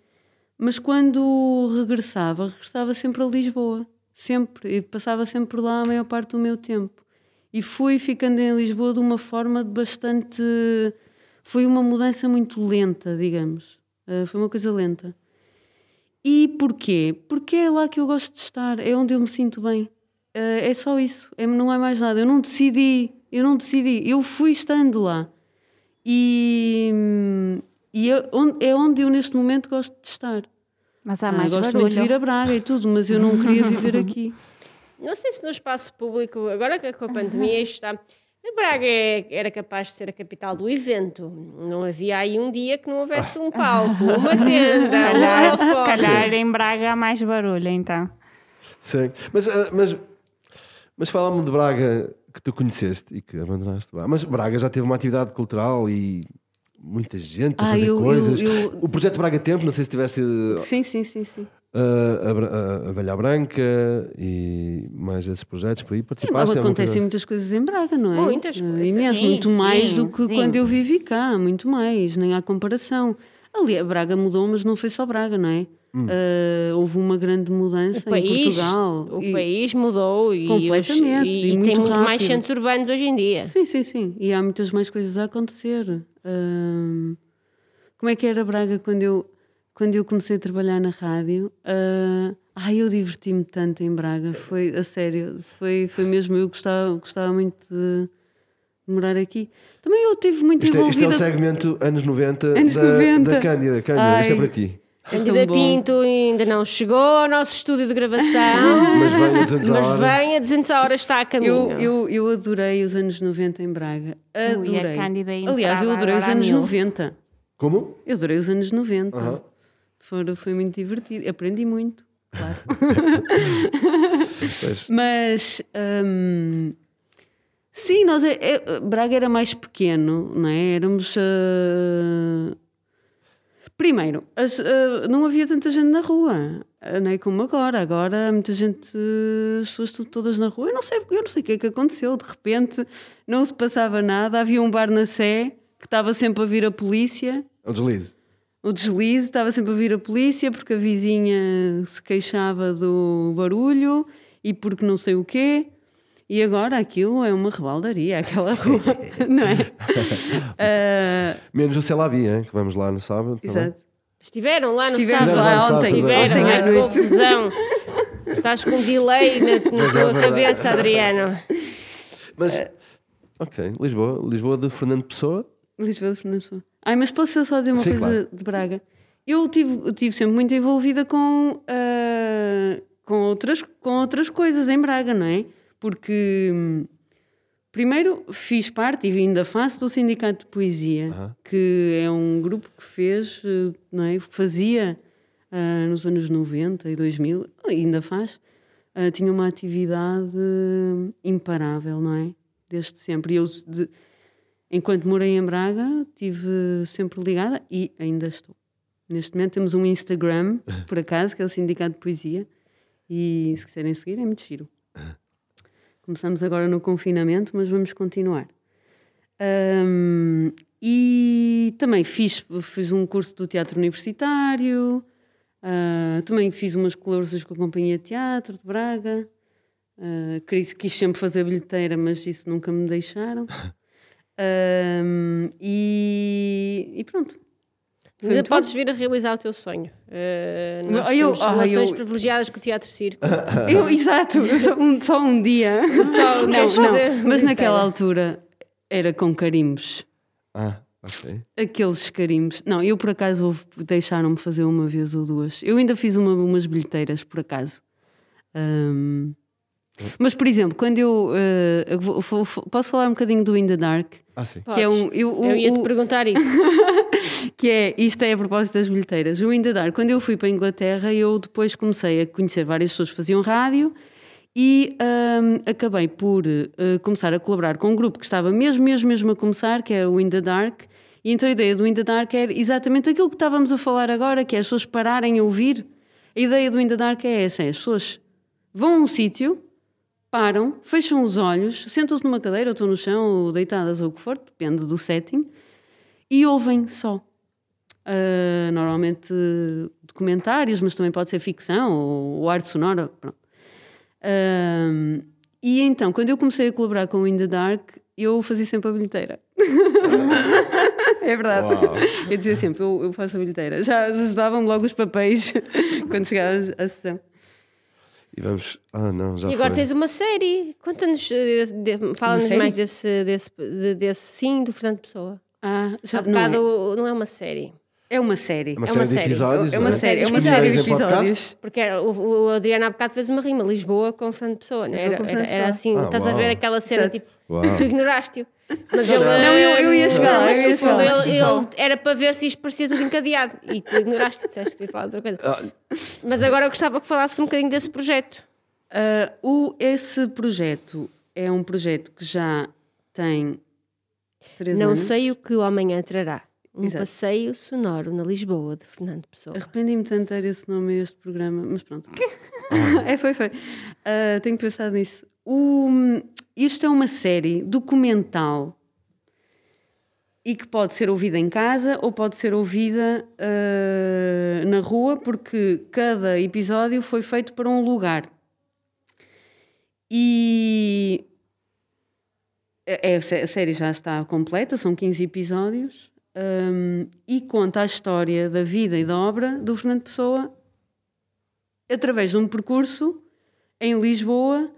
mas quando regressava, regressava sempre a Lisboa, sempre, e passava sempre por lá a maior parte do meu tempo. E fui ficando em Lisboa de uma forma bastante. Foi uma mudança muito lenta, digamos. Uh, foi uma coisa lenta. E porquê? Porque é lá que eu gosto de estar, é onde eu me sinto bem. Uh, é só isso, é, não é mais nada. Eu não decidi, eu não decidi, eu fui estando lá. E, e é, onde, é onde eu neste momento gosto de estar. Mas há Ah, mais gosto barulho. muito de vir a Braga e tudo, mas eu não queria viver (laughs) aqui. Não sei se no espaço público, agora que com a pandemia isto está. A Braga é- era capaz de ser a capital do evento. Não havia aí um dia que não houvesse um palco, (laughs) uma tenda, Se um calhar, se calhar em Braga há mais barulho, então. Sim. Mas, ah, mas, mas fala-me de Braga que tu conheceste e que abandonaste. Mas Braga já teve uma atividade cultural e muita gente a Ah, fazer eu- eu- coisas. eu- O projeto Braga Tempo, não sei se tivesse Sim, sim, sim, sim. ah, a, a, a Velha Branca e mais esses projetos por aí. Participaste? é acontecem muitas coisas em Braga, não é? Muitas Eh, coisas. Imenso, Sim, muito mais sim, do que sim. quando eu vivi cá, muito mais, nem há comparação. Ali, a Braga mudou, mas não foi só Braga, não é? Hum. Eh, houve uma grande mudança O em país, Portugal. o E- país mudou e, Completamente, e, e tem muito muito mais rápido. centros urbanos hoje em dia. Sim, sim, sim. E há muitas mais coisas a acontecer. Como é que era Braga quando eu, quando eu comecei a trabalhar na rádio? Ah, ai, eu diverti-me tanto em Braga. Foi, a sério, foi, foi mesmo. Eu gostava, gostava muito de morar aqui. Também eu tive muito Isto é, isto é o segmento anos 90, Anos da, 90. da Cândida. Cândida, isto é para ti. É Cândida bom. Pinto ainda não chegou ao nosso estúdio de gravação, Mas vem a (laughs) 200 a mas vem a 200 horas está a caminho. Eu, eu, eu adorei os anos 90 em Braga. Ui, a Adorei. Cândida entrava Aliás, eu adorei os a anos mil. 90. Como? Eu adorei os anos 90. Aham. Foi, foi muito divertido. Aprendi muito, claro. (laughs) Mas hum, sim, nós é- é- Braga era mais pequeno, não é? Éramos. ah, Primeiro, as- ah, não havia tanta gente na rua, não é como agora. Agora muita gente, as pessoas estão todas na rua. Eu não sei, eu não sei o que é que aconteceu. De repente não se passava nada. Havia um bar na Sé que estava sempre a vir a polícia. É um deslize. O deslize estava sempre a vir a polícia porque a vizinha se queixava do barulho e porque não sei o quê. E agora aquilo é uma rebaldaria, aquela (laughs) rua, não é? (laughs) Ah, Menos o Celavi, hein, que vamos lá no sábado. tá exato. Estiveram lá no Estivemos sábado. lá ontem, Estiveram, ontem à noite. confusão. Estás com um delay na, na é tua verdade. cabeça, Adriano. Mas, É. ok, Lisboa. Lisboa de Fernando Pessoa. Lisboa de Fernando Pessoa. Ai, mas posso só dizer uma Sim, coisa claro. de Braga? eu tive, tive sempre muito envolvida com, ah, com, outras, com outras coisas em Braga, não é? Porque hum, primeiro fiz parte e ainda faço do Sindicato de Poesia, que é um grupo que fez, eh, não é? Fazia ah, nos anos 90 e 2000, ainda faz, ah, tinha uma atividade imparável, não é? Desde sempre. E eu, de- enquanto morei em Braga, estive sempre ligada e ainda estou. Neste momento temos um Instagram, (laughs) por acaso, que é o Sindicato de Poesia. E se quiserem seguir, é muito giro. Começamos agora no confinamento, mas vamos continuar. Ahm, e também fiz, fiz um curso do teatro universitário, ah, também fiz umas colaborações com a Companhia de Teatro de Braga. Ah, quis, quis sempre fazer bilheteira, mas isso nunca me deixaram. (laughs) Ahm, e, e pronto. Foi Ainda muito podes vir a realizar o teu sonho. Uh, nós Eu- temos ah, relações eu- privilegiadas com o Teatro Circo. (laughs) Eu, exato, só um, só um dia. Só Não, queres não, fazer mas naquela altura era com carimbos. Ah, ok. Aqueles carimbos. Não, eu por acaso deixaram-me fazer uma vez ou duas. Eu ainda fiz uma- umas bilheteiras, por acaso. Ahm, mas, por exemplo, quando eu. eh, eu vou- vou- posso falar um bocadinho do In the Dark? Ah, sim. Que é um. Eu, o- Eu ia-te o- perguntar isso. (laughs) que é, isto é a propósito das bilheteiras. O In the Dark, quando eu fui para a Inglaterra, eu depois comecei a conhecer várias pessoas que faziam rádio e ahm, acabei por eh, começar a colaborar com um grupo que estava mesmo, mesmo, mesmo a começar, que é o In the Dark. E então a ideia do In the Dark era exatamente aquilo que estávamos a falar agora, que é as pessoas pararem a ouvir. A ideia do In the Dark é essa: é as pessoas vão a um sítio, param, fecham os olhos, sentam-se numa cadeira, ou estão no chão, ou deitadas, ou o que for, depende do setting, e ouvem só. Uh, normalmente documentários, mas também pode ser ficção ou, ou arte sonora. Pronto. Um, e então, quando eu comecei a colaborar com o In the Dark, eu fazia sempre a bilheteira. (laughs) é verdade. Uau. Eu dizia sempre, eu, eu faço a bilheteira. Já davam logo os papéis (laughs) quando chegava a sessão. E vamos. Ah, não, já E agora foi. tens uma série. Conta-nos, eh, fala-nos mais desse, desse, de- desse sim do Fernando Pessoa. Ah, já Há não é. bocado não é uma série. É uma série. Uma é série uma de série. episódios. É uma não série, é uma série de episódios. Porque era- o, o Adriano há bocado fez uma rima, Lisboa com Fernando Pessoa. Não? é? Lisboa Era, era, era Pessoa. assim, Ah, estás a uau. ver aquela cena tipo. Uau. Tu ignoraste-o. Mas ele, Não, eu- eu ia chegar lá, Não, eu ia no fundo chegar ele, ele era para ver se isto parecia tudo encadeado. E tu ignoraste, disseste que queria falar de outra coisa. Ah, Mas agora eu gostava que falasse um bocadinho desse projeto. Ah, o, esse projeto é um projeto que já tem três Não anos. sei o que o amanhã trará. Um Exato. passeio sonoro na Lisboa de Fernando Pessoa. Arrependi-me tanto de ter esse nome a este programa, mas pronto. (laughs) é, foi, foi. Ah, tenho pensado nisso. O- isto é uma série documental e que pode ser ouvida em casa ou pode ser ouvida ah, na rua, porque cada episódio foi feito para um lugar. E é, sé- a série já está completa, são 15 episódios, hum, e conta a história da vida e da obra do Fernando Pessoa através de um percurso em Lisboa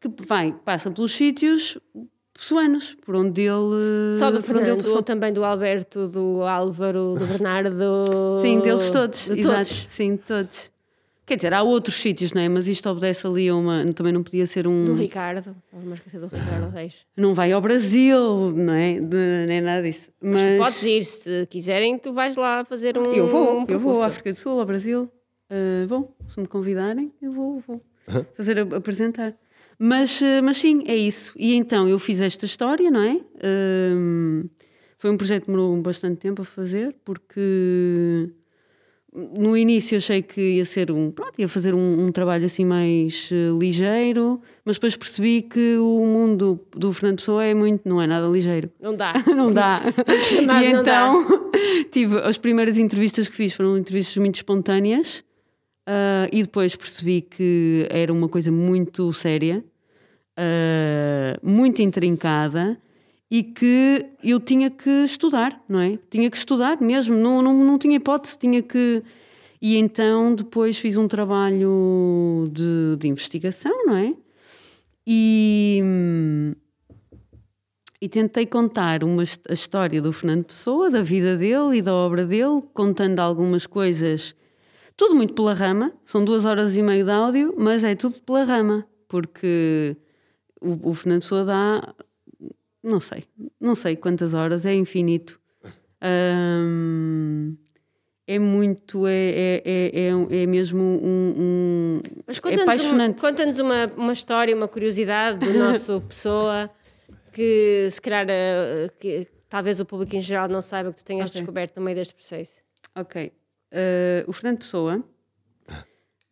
que vai, passa pelos sítios pessoanos, por onde ele. Só do Fernando, ou também do Alberto, do Álvaro, do (laughs) Bernardo. Sim, deles todos. De exato. todos. Sim, todos. Quer dizer, há outros sítios, não é? Mas isto obedece ali a uma. Também não podia ser um. Do Ricardo. Vamos esquecer do Ricardo Reis. Não vai ao Brasil, não é? De, nem nada disso. Mas, Mas, tu podes ir, se quiserem, tu vais lá fazer um. Eu vou, um eu vou à África do Sul, ao Brasil. Uh, vou, se me convidarem, eu vou, vou fazer a- apresentar. Mas, uh, mas sim, é isso. E então eu fiz esta história, não é? Um, foi um projeto que demorou bastante tempo a fazer, porque no início achei que ia ser um. Pronto, ia fazer um, um trabalho assim mais uh, ligeiro, mas depois percebi que o mundo do Fernando Pessoa é muito. não é nada ligeiro. Não dá. (laughs) Não dá. (laughs) e não então (laughs) tive as primeiras entrevistas que fiz foram entrevistas muito espontâneas ah, e depois percebi que era uma coisa muito séria, ah, muito intrincada e que eu tinha que estudar, não é? Tinha que estudar mesmo, não, não, não tinha hipótese, tinha que. E então depois fiz um trabalho de, de investigação, não é? E, e tentei contar uma, a história do Fernando Pessoa, da vida dele e da obra dele, contando algumas coisas, tudo muito pela rama. São duas horas e meia de áudio, mas é tudo pela rama, porque o, o Fernando Pessoa dá, não sei, não sei quantas horas, é infinito. É muito, é, é, é, é, é mesmo um- um, Mas é conta-nos uma, apaixonante. conta-nos uma, uma história, uma curiosidade do (laughs) nosso pessoa que se calhar eh, que, talvez o público em geral não saiba que tu tenhas Ok. descoberto no meio deste processo. Ok. Eh, o Fernando Pessoa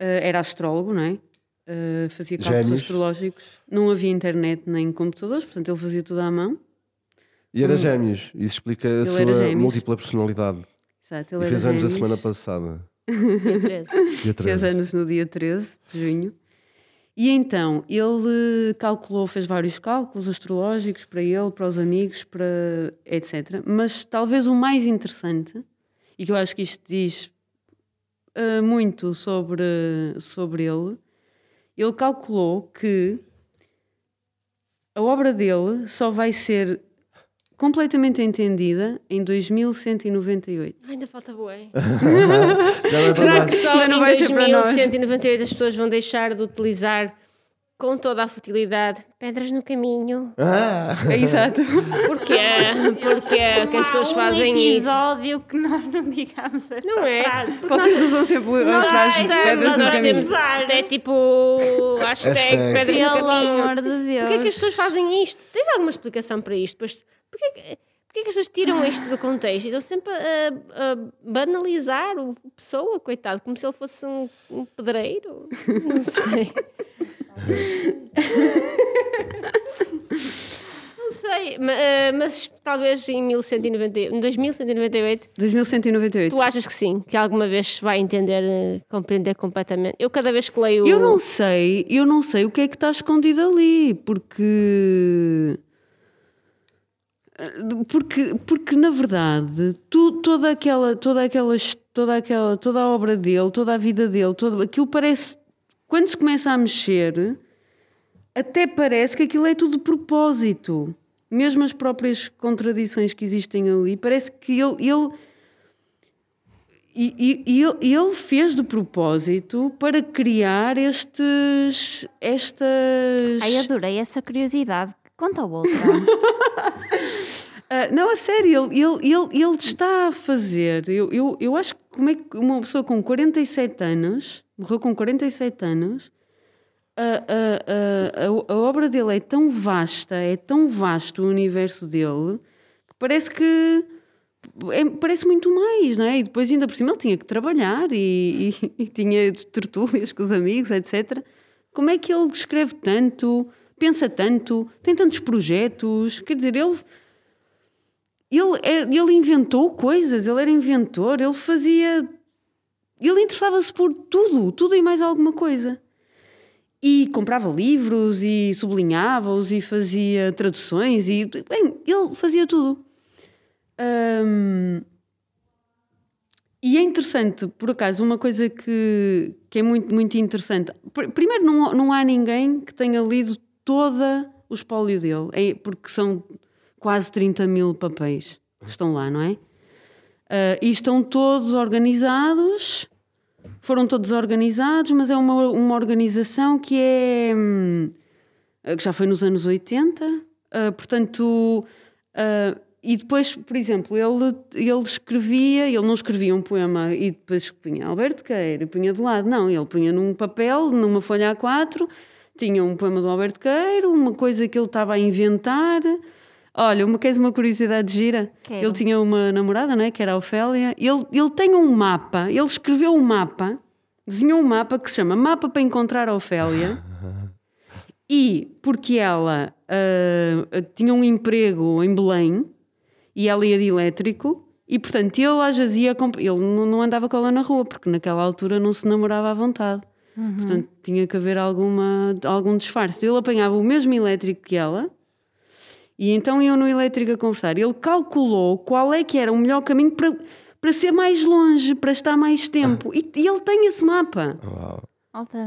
eh, era astrólogo, não é? Eh, fazia cálculos Gêmeos. astrológicos. Não havia internet nem computadores, portanto ele fazia tudo à mão. E era gêmeos. Isso explica a Ele sua gêmeos. múltipla personalidade. Exato, ele E fez era anos a gêmeos. semana passada. Dia 13. (laughs) Dia Fez 13. anos no dia 13 de junho. E então ele calculou, fez vários cálculos astrológicos para ele, para os amigos, para etc. Mas talvez o mais interessante, e que eu acho que isto diz ah, muito sobre, sobre ele, ele calculou que a obra dele só vai ser completamente entendida em 2198. Ainda falta é (laughs) Será que só não em vai ser para nós. 2198 as pessoas vão deixar de utilizar com toda a futilidade pedras no caminho? Ah! (laughs) Exato. Porquê? Porquê que as pessoas um fazem isso? episódio que nós não digamos essa Não é? frase. Vocês usam sempre a Nós testamos, pedras no nós caminho. temos até tipo hashtag, Hashtag. pedras no caminho. amor de Deus. Porquê que as pessoas fazem isto? Tens alguma explicação para isto? Pois, porquê, que- porquê que as pessoas tiram isto do contexto e estão sempre a, a banalizar o pessoa, coitado, como se ele fosse um, um pedreiro? Não sei. (laughs) Não sei, eh, mas, talvez em 1190 em 2198 2198. tu achas que sim, que alguma vez vai entender, eh, compreender completamente. Eu cada vez que leio Eu não sei, eu não sei o que é que está escondido ali, porque porque porque na verdade tu, toda aquela toda aquela toda aquela toda a obra dele, toda a vida dele, todo aquilo parece quando se começa a mexer até parece que aquilo é tudo de propósito. Mesmo as próprias contradições que existem ali, parece que ele, ele e, e- e ele, fez de propósito para criar estes. estas. Ai, adorei essa curiosidade. Conta a outra. (laughs) Ah, não, a sério, ele, ele, ele, ele está a fazer. Eu, eu, eu acho que como é que uma pessoa com 47 anos, morreu com 47 anos, a, a, a, a, a obra dele é tão vasta, é tão vasto o universo dele, que parece que. é- parece muito mais, não é? E depois, ainda por cima, ele tinha que trabalhar e, e, e tinha tertúlias com os amigos, etc. Como é que ele escreve tanto, pensa tanto, tem tantos projetos? Quer dizer, ele ele, é- ele inventou coisas, ele era inventor, ele fazia. Ele interessava-se por tudo, tudo e mais alguma coisa. E comprava livros e sublinhava-os e fazia traduções e. Bem, ele fazia tudo. E é interessante, por acaso, uma coisa que, que é muito, muito interessante. Pr- Primeiro, não, não há ninguém que tenha lido toda o espólio dele, é- porque são quase 30 mil papéis que estão lá, não é? Ah, e estão todos organizados, foram todos organizados, mas é uma, uma organização que é. hum, que já foi nos anos 80, ah, portanto. ah, e depois, por exemplo, ele, ele escrevia, ele não escrevia um poema e depois punha Alberto Queiro e punha de lado, não, ele punha num papel, numa folha A4, tinha um poema do Alberto Queiro, uma coisa que ele estava a inventar. Olha, uma, queres uma curiosidade gira? Quero. Ele tinha uma namorada, né, que era a Ofélia. Ele, ele tem um mapa, ele escreveu um mapa, desenhou um mapa que se chama Mapa para Encontrar a Ofélia. (laughs) E porque ela ah, tinha um emprego em Belém e ela ia de elétrico, e portanto ele às vezes ia. Ele não andava com ela na rua, porque naquela altura não se namorava à vontade. Portanto tinha que haver alguma, algum disfarce. Ele apanhava o mesmo elétrico que ela. E então iam no elétrico a conversar. Ele calculou qual é que era o melhor caminho para, para ser mais longe, para estar mais tempo. E, e ele tem esse mapa. Uau.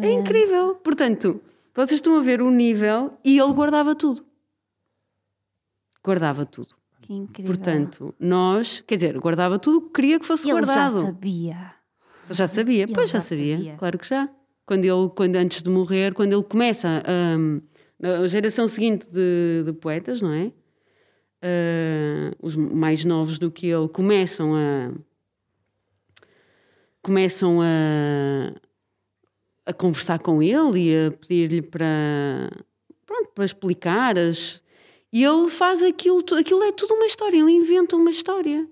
É incrível. Portanto, vocês estão a ver o nível e ele guardava tudo. guardava tudo. Que incrível. Portanto, nós, quer dizer, guardava tudo o que queria que fosse ele já guardado. sabia. Já sabia, Ele pois já, já sabia. sabia. claro que já. Quando ele, quando antes de morrer, quando ele começa hum, a geração seguinte de, de poetas, não é? Ah, os mais novos do que ele começam a começam a, a conversar com ele e a pedir-lhe para pronto, para explicar as e ele faz aquilo, aquilo é tudo uma história, ele inventa uma história.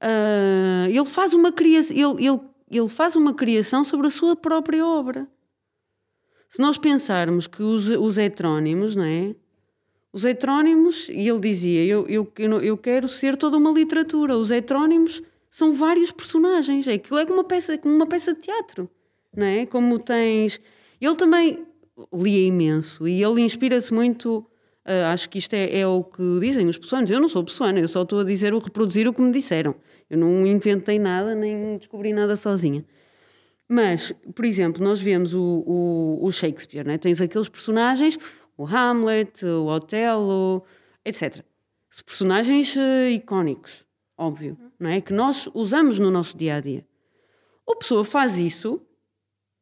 Ah, ele faz uma criação, ele, ele, ele faz uma criação sobre a sua própria obra. Se nós pensarmos que os, os heterónimos, não é? Os heterónimos, e ele dizia, eu, eu, eu, quero ser toda uma literatura. Os heterónimos são vários personagens. Aquilo é como uma peça, como uma peça de teatro, não é? Como tens... Ele também lia imenso e ele inspira-se muito... ah, acho que isto é, é o que dizem os pessoanos. Eu não sou pessoana, eu só estou a dizer, o reproduzir o que me disseram. Eu não inventei nada, nem descobri nada sozinha. Mas, por exemplo, nós vemos o, o, o Shakespeare, né? tens aqueles personagens, o Hamlet, o Otelo, etc. Personagens eh, icónicos, óbvio, não é? Que nós usamos no nosso dia a dia. A pessoa faz isso,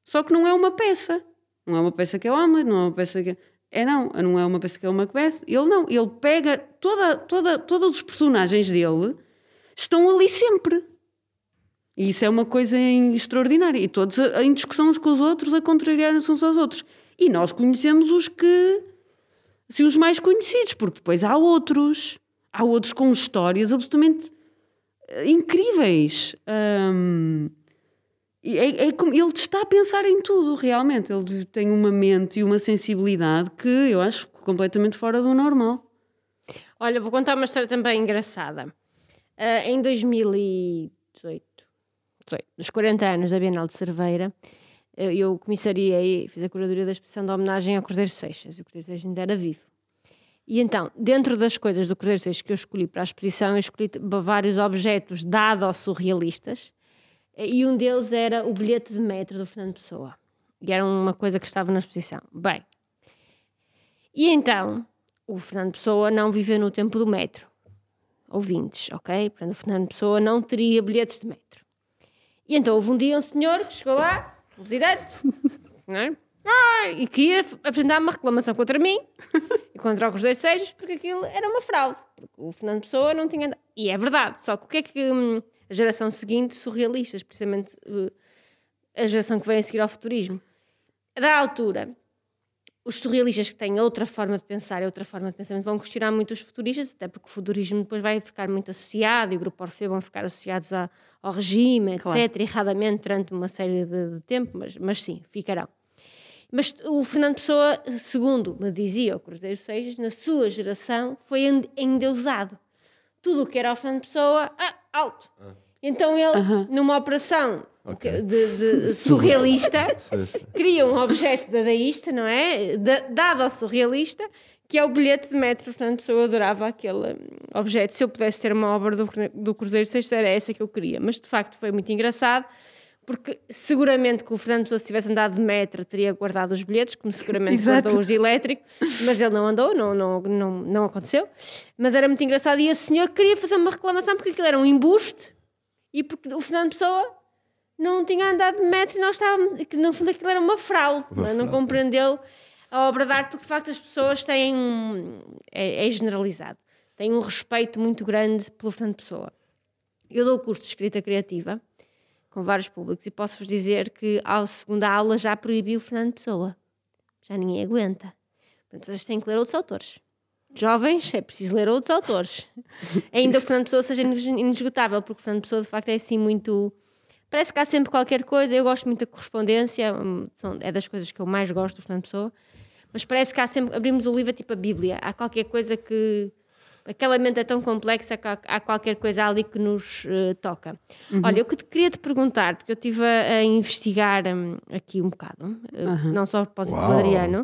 só que não é uma peça. Não é uma peça que é o Hamlet, não é uma peça que é. É não, não é uma peça que é o Macbeth. Ele não, ele pega toda, toda, todos os personagens dele estão ali sempre. E isso é uma coisa extraordinária. E todos em discussão uns com os outros, a contrariar-se uns aos outros. E nós conhecemos os que. Assim, os mais conhecidos, porque depois há outros. Há outros com histórias absolutamente eh, incríveis. E é, é como- ele está a pensar em tudo, realmente. Ele tem uma mente e uma sensibilidade que eu acho completamente fora do normal. Olha, vou contar uma história também engraçada. Ah, em 2018, 18, nos 40 anos da Bienal de Cerveira, eu, eu comissariei fiz a curadoria da exposição de homenagem ao Cruzeiro Seixas. E o Cruzeiro Seixas ainda era vivo. E então, dentro das coisas do Cruzeiro Seixas que eu escolhi para a exposição, eu escolhi vários objetos dados surrealistas. E um deles era o bilhete de metro do Fernando Pessoa. E era uma coisa que estava na exposição. Bem, e então, o Fernando Pessoa não viveu no tempo do metro. Ouvintes, ok? Portanto, o Fernando Pessoa não teria bilhetes de metro. E então houve um dia um senhor que chegou lá, visitante, (laughs) não é? Ah, e que ia f- apresentar uma reclamação contra mim (laughs) e contra o Cruzeiro Seixas porque aquilo era uma fraude. Porque o Fernando Pessoa não tinha. andado. E é verdade, só que o que é que hum, a geração seguinte, surrealistas, precisamente uh, a geração que vem a seguir ao futurismo, da altura, os surrealistas que têm outra forma de pensar e outra forma de pensamento vão questionar muito os futuristas, até porque o futurismo depois vai ficar muito associado e o grupo Orfeu vão ficar associados a- ao regime, etc., Claro. erradamente durante uma série de, de tempo, mas, mas sim, ficarão. Mas o Fernando Pessoa, segundo me dizia o Cruzeiro Seixas, na sua geração foi ende- endeusado. Tudo o que era o Fernando Pessoa, ah, alto. Então ele, numa operação Ok. de, de (laughs) surrealista, (laughs) Sim, sim. cria um objeto dadaísta, não é? Da- dado ao surrealista, que é o bilhete de metro. Portanto, Pessoa adorava aquele hum, objeto. Se eu pudesse ter uma obra do, do Cruzeiro Seixas, era essa que eu queria. Mas, de facto, foi muito engraçado, porque seguramente que o Fernando Pessoa, se tivesse andado de metro, teria guardado os bilhetes, como seguramente guardou os de elétrico, mas ele não andou, não, não, não, não aconteceu. Mas era muito engraçado. E a senhora queria fazer uma reclamação, porque aquilo era um embuste, e porque o Fernando Pessoa não tinha andado de metro e nós estávamos, que no fundo aquilo era uma fraude, Uma não, é? não fraude. compreendeu a obra de arte, porque de facto as pessoas têm um, é, é generalizado, têm um respeito muito grande pelo Fernando Pessoa. Eu dou o curso de escrita criativa com vários públicos e posso-vos dizer que a segunda aula já proibiu o Fernando Pessoa. Já ninguém aguenta. Portanto, vocês têm que ler outros autores. Jovens, é preciso ler outros autores. (laughs) Ainda que o Fernando Pessoa seja inesgotável, porque o Fernando Pessoa de facto é assim muito. Parece que há sempre qualquer coisa. Eu gosto muito da correspondência, hum, são- é das coisas que eu mais gosto do Fernando Pessoa. Mas parece que há sempre. Abrimos o livro é tipo a Bíblia. Há qualquer coisa que. Aquela mente é tão complexa que há, qualquer coisa ali que nos eh, toca. Olha, eu que te queria te perguntar, porque eu estive a, a investigar hum, aqui um bocado, eh, não só a propósito do. Adriano.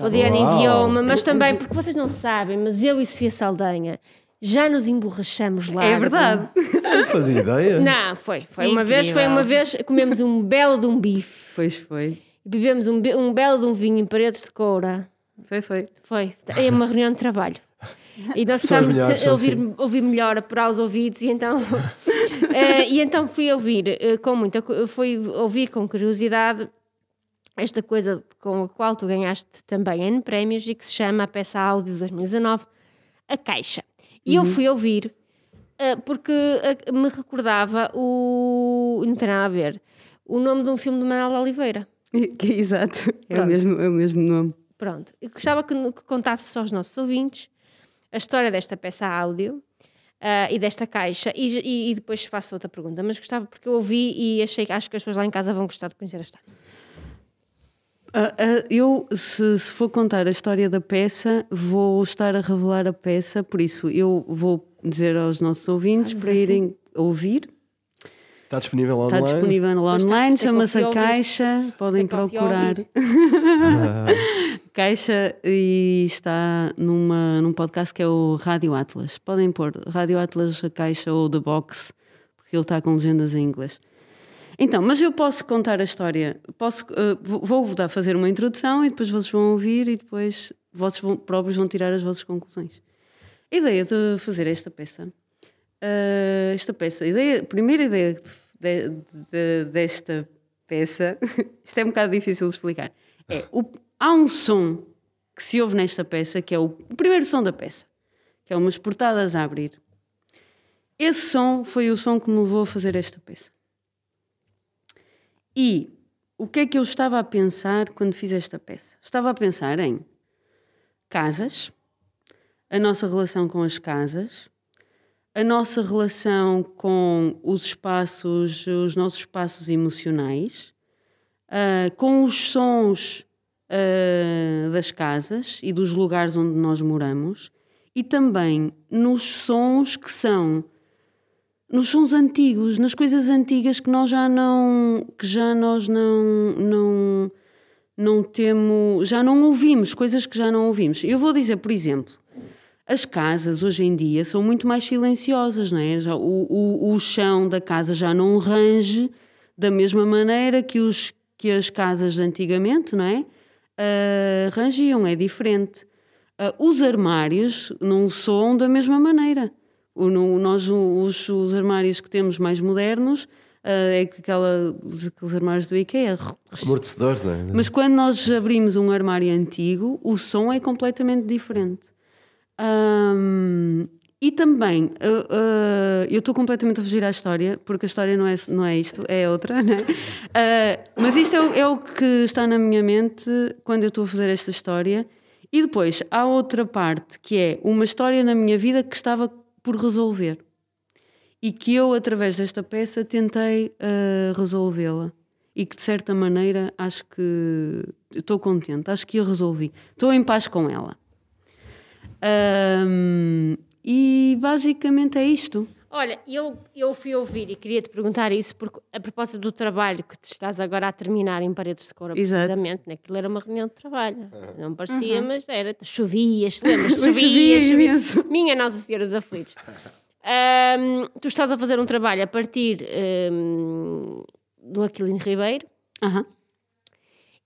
O Adriano enviou-me, mas também porque vocês não sabem, mas eu e Sofia Saldanha já nos emborrachamos lá. É verdade. Não fazia ideia. (laughs) Não, foi. Foi uma vez, foi uma vez, comemos um belo de um bife Pois foi. bebemos um, be- um belo de um vinho em paredes de coura. Foi, foi. Foi. É uma reunião de trabalho. E nós precisávamos ouvir, assim. ouvir melhor, apurar os ouvidos, e então, (laughs) eh, e então fui ouvir eh, com muita fui ouvir com curiosidade esta coisa com a qual tu ganhaste também N prémios e que se chama a peça áudio de 2019, A Caixa. E eu fui ouvir eh, porque eh, me recordava o. não tem nada a ver. O nome de um filme de Manuel Oliveira. Que- Exato, é o, mesmo, é o mesmo nome. Pronto. Eu gostava que, que contasses aos nossos ouvintes a história desta peça áudio ah, e desta caixa e, e- e depois faço outra pergunta. Mas gostava porque eu ouvi e achei que acho que as pessoas lá em casa vão gostar de conhecer a história. Ah, ah, eu, se, se for contar a história da peça, vou estar a revelar a peça, por isso eu vou dizer aos nossos ouvintes Fazes para assim? irem ouvir. Está disponível Está online. disponível está, online, que eu chama-se a. Caixa, podem procurar. (laughs) Caixa e está numa, num podcast que é o Rádio Atlas. Podem pôr Rádio Atlas, a Caixa ou The Box, porque ele está com legendas em inglês. Então, mas eu posso contar a história. Posso, eh, vou- dar fazer uma introdução e depois vocês vão ouvir e depois vocês vão- próprios vão tirar as vossas conclusões. A ideia de fazer esta peça, eh, esta peça, a, ideia, a primeira ideia de- de- desta peça, (laughs) isto é um bocado difícil de explicar, é o- há um som que se ouve nesta peça, que é o, o primeiro som da peça, que é umas portadas a abrir. Esse som foi o som que me levou a fazer esta peça. E o que é que eu estava a pensar quando fiz esta peça? Estava a pensar em casas, a nossa relação com as casas, a nossa relação com os espaços, os nossos espaços emocionais, ah, com os sons ah, das casas e dos lugares onde nós moramos e também nos sons que são nos sons antigos, nas coisas antigas que nós já não que já nós não não não temos, já não ouvimos, coisas que já não ouvimos. Eu vou dizer, por exemplo, as casas hoje em dia são muito mais silenciosas, não é? Já, o, o, o chão da casa já não range da mesma maneira que, os, que as casas de antigamente, não é? Ah, rangiam, é diferente. Ah, os armários não soam da mesma maneira. O, no- nós, os, os armários que temos mais modernos, ah, é que aquela, aqueles armários do IKEA, Amortecedores, não é? mas quando nós abrimos um armário antigo, o som é completamente diferente. Ahm, e também, ah, ah, eu estou completamente a fugir à história, porque a história não é, não é isto, é outra, né? Ah, mas isto é, o- é o que está na minha mente quando eu estou a fazer esta história. E depois há outra parte que é uma história na minha vida que estava por resolver e que eu, através desta peça, tentei ah, resolvê-la. E que, de certa maneira, acho que estou contente, acho que a resolvi. Estou em paz com ela. Ahm, e basicamente é isto. Olha, eu, eu fui ouvir e queria te perguntar isso porque a propósito do trabalho que te estás agora a terminar em paredes de cor, Exato. precisamente, né? aquilo era uma reunião de trabalho. Não parecia, mas era. Chovia, lembras? (laughs) Chovia, chovia chovia. imenso. Minha Nossa Senhora dos Aflitos. Ahm, tu estás a fazer um trabalho a partir ahm, do Aquilino Ribeiro Aham,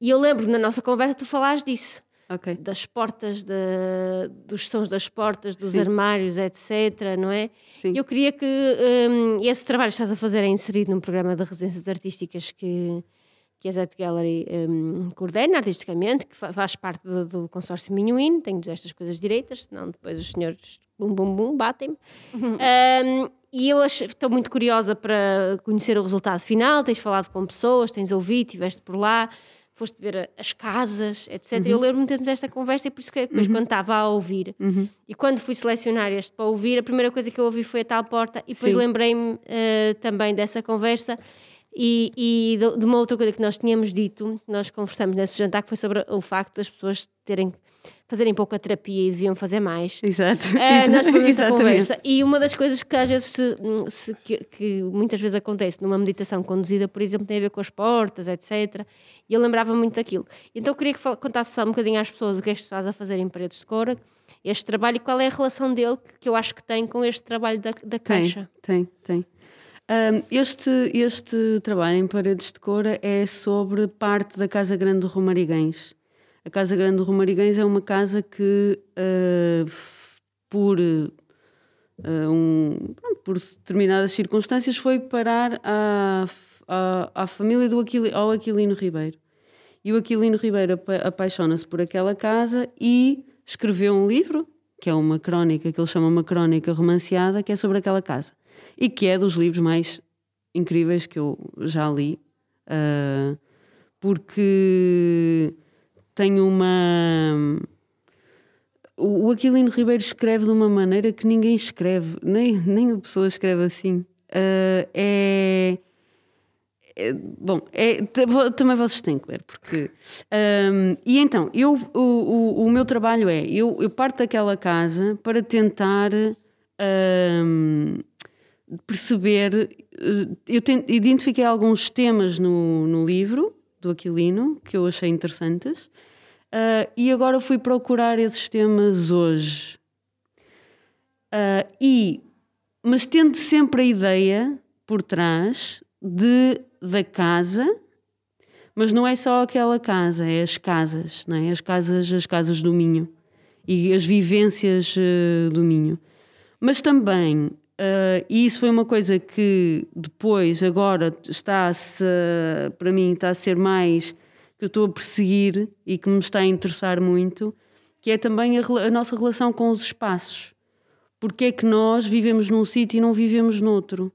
e eu lembro na nossa conversa tu falares disso. Ok. Das portas, da- dos sons das portas, dos Sim. armários, etc. Não é? Sim. Eu queria que hum, esse trabalho que estás a fazer é inserido num programa de residências artísticas que, que a Zet Gallery hum, coordena artisticamente, que fa- faz parte do, do consórcio Minhuíno. Tenho de estas coisas direitas, senão depois os senhores bum bum bum batem-me. Hum, e eu estou muito curiosa para conhecer o resultado final. Tens falado com pessoas, tens ouvido, estiveste por lá, foste ver as casas, etc. Eu lembro-me de termos esta conversa e por isso que depois, quando estava a ouvir. E quando fui selecionar este para ouvir, a primeira coisa que eu ouvi foi a tal porta e depois lembrei-me eh, também dessa conversa. E, e de, de uma outra coisa que nós tínhamos dito, nós conversamos nesse jantar, que foi sobre o facto das pessoas terem fazerem pouca terapia e deviam fazer mais. Exato. É, nós tivemos essa conversa. E uma das coisas que às vezes se, se- que, que muitas vezes acontece numa meditação conduzida, por exemplo, tem a ver com as portas, etc. E eu lembrava muito daquilo. Então eu queria que contasse só um bocadinho às pessoas o que é que estás a fazer em Paredes de Cora, este trabalho e qual é a relação dele que, que eu acho que tem com este trabalho da, da Caixa. Tem, tem. Ahm, este, este trabalho em Paredes de Cora é sobre parte da Casa Grande do Romariguens. A Casa Grande do Romariguens é uma casa que f- por, eh, um, pronto, por determinadas circunstâncias, foi parar à, à, à família do Aquili, ao Aquilino Ribeiro. E o Aquilino Ribeiro apa- apaixona-se por aquela casa e escreveu um livro, que é uma crónica, que ele chama uma crónica romanceada, que é sobre aquela casa. E que é dos livros mais incríveis que eu já li, ah, porque tem uma. O Aquilino Ribeiro escreve de uma maneira que ninguém escreve, nem, nem a pessoa escreve assim. Ah, é. é- bom, é, também vocês têm que ler, porque. ahm, e então, eu, o, o, o meu trabalho é: eu, eu parto daquela casa para tentar ahm, perceber. eh, Eu identifiquei alguns temas no, no livro do Aquilino que eu achei interessantes. ah, e agora fui procurar esses temas hoje. Ah, e, mas tendo sempre a ideia por trás de, da casa, mas não é só aquela casa, é as casas, não é? As casas, as casas do Minho e as vivências eh, do Minho. Mas também, eh, e isso foi uma coisa que depois, agora, está-se, para mim, está a ser mais que eu estou a perseguir e que me está a interessar muito, que é também a, a nossa relação com os espaços. Porque é que nós vivemos num sítio e não vivemos noutro?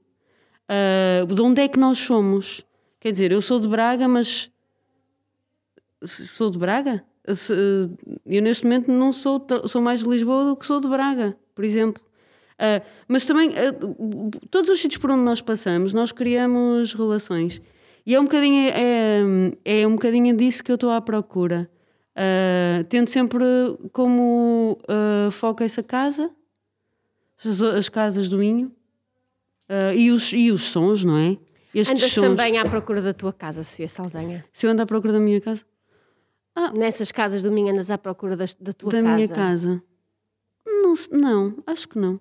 Ah, de onde é que nós somos? Quer dizer, eu sou de Braga, mas sou de Braga? Eu neste momento não sou, sou mais de Lisboa do que sou de Braga, por exemplo. Ah, mas também, ah, todos os sítios por onde nós passamos, nós criamos relações. E é um bocadinho, é, é um bocadinho disso que eu estou à procura. Ah, tendo sempre como ah, foco essa casa, as, as casas do Minho, ah, e, os, e os sons, não é? Estes Andas sons. também à procura da tua casa, Sofia Saldanha. Se eu ando à procura da minha casa? Nessas casas do Minho andas à procura das- da tua da casa. minha casa? Não, não, acho que não.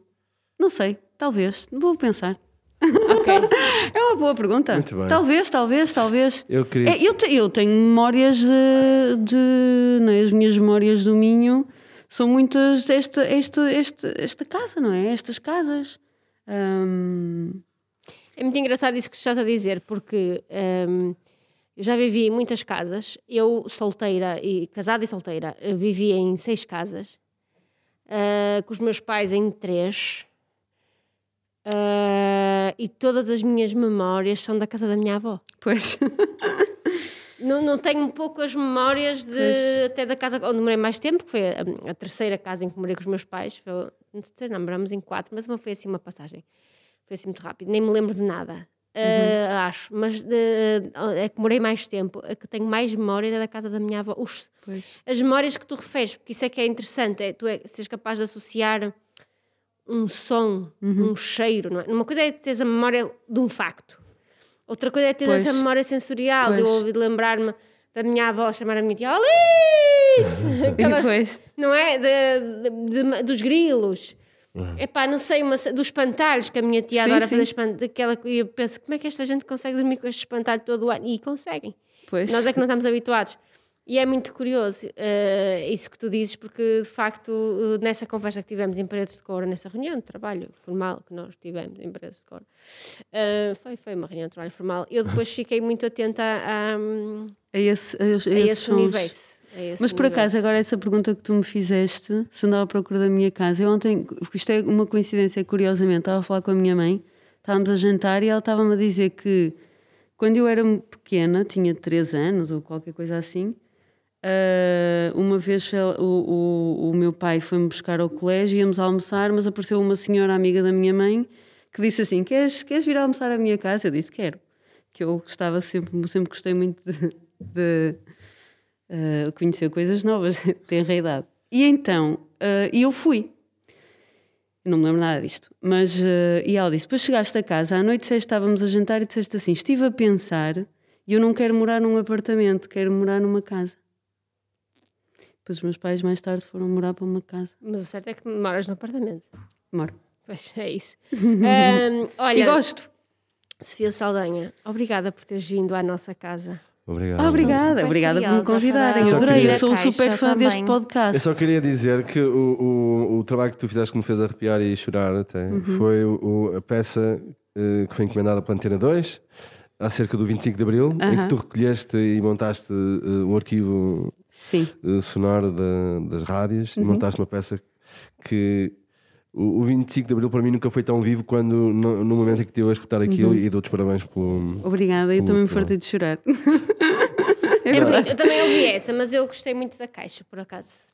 Não sei, talvez. Vou pensar. Ok. (laughs) É uma boa pergunta. Muito bem. Talvez, talvez, talvez. Eu queria. É, eu, te- eu tenho memórias de. de não é? As minhas memórias do Minho são muitas. Esta, esta, esta, esta casa, não é? Estas casas. Hum, É muito engraçado isso que estás a dizer, porque hum, eu já vivi em muitas casas. Eu, solteira e casada e solteira, vivi em seis casas, ah, com os meus pais em três. Ah, e todas as minhas memórias são da casa da minha avó. pois. (laughs) Não, não tenho poucas memórias de, Pois. até da casa onde morei mais tempo, que foi a, a terceira casa em que morei com os meus pais. Foi, não moramos em quatro, mas uma foi assim uma passagem. Foi assim muito rápido, nem me lembro de nada. ah, acho, mas de- é que morei mais tempo, a que tenho mais memória é da casa da minha avó. Pois. as memórias que tu referes, porque isso é que é interessante, é tu é, seres capaz de associar um som, Uhum. um cheiro, não é? Uma coisa é teres a memória de um facto, outra coisa é ter Pois. essa memória sensorial, de eu Pois. ouvir lembrar-me da minha avó chamar a minha tia Alice! (laughs) Aquela- Pois. não é? De- de- de- dos grilos. Epá, não sei, uma, dos espantalhos que a minha tia Sim, adora sim. fazer espantalho. Daquela, e eu penso, como é que esta gente consegue dormir com este espantalho todo o ano? E conseguem. Pois. Nós é que não estamos habituados. E é muito curioso eh, isso que tu dizes, porque de facto, eh, nessa conversa que tivemos em Paredes de Cora, nessa reunião de trabalho formal que nós tivemos em Paredes de Cora, eh, foi, foi uma reunião de trabalho formal. Eu depois fiquei muito atenta a, a, É esse, a, a a esse universo. a Mas por acaso, agora essa pergunta que tu me fizeste, se andava à procura da minha casa, eu ontem, isto é uma coincidência, curiosamente, estava a falar com a minha mãe, estávamos a jantar e ela estava-me a dizer que quando eu era pequena, tinha 3 anos ou qualquer coisa assim, ah, uma vez o, o, o meu pai foi-me buscar ao colégio, íamos almoçar, mas apareceu uma senhora amiga da minha mãe que disse assim: Queres, queres vir almoçar à minha casa? Eu disse: Quero. Que eu gostava sempre, sempre gostei muito de- de uh, conhecer coisas novas, (laughs) tem idade. E então, uh, eu fui. Não me lembro nada disto. Mas, uh, e ela disse: Depois chegaste a casa, à noite disseste, estávamos a jantar e disseste assim: Estive a pensar e eu não quero morar num apartamento, quero morar numa casa. Depois os meus pais mais tarde foram morar para uma casa. Mas o certo é que moras no apartamento. Moro. Pois é isso. (laughs) Ahm, olha, E gosto. Sofia Saldanha, obrigada por teres vindo à nossa casa. Obrigado. Ah, obrigada, obrigada por me convidarem. Só Adorei, queria- eu sou caixa super fã deste também. podcast. Eu só queria dizer que o, o, o trabalho que tu fizeste que me fez arrepiar e chorar até Uhum. foi o, o- a peça eh, que foi encomendada pela Antena 2 acerca do 25 de Abril, em que tu recolheste e montaste eh, um arquivo Sim. eh, sonoro da- das rádios Uhum. e montaste uma peça que o, o 25 de Abril para mim nunca foi tão vivo quando no, no momento em que estive a escutar aquilo Uhum. e dou-te parabéns pelo. Obrigada, eu Pelo- também me fartei de chorar. (laughs) É bonito. Eu também ouvi essa, mas eu gostei muito da caixa, por acaso.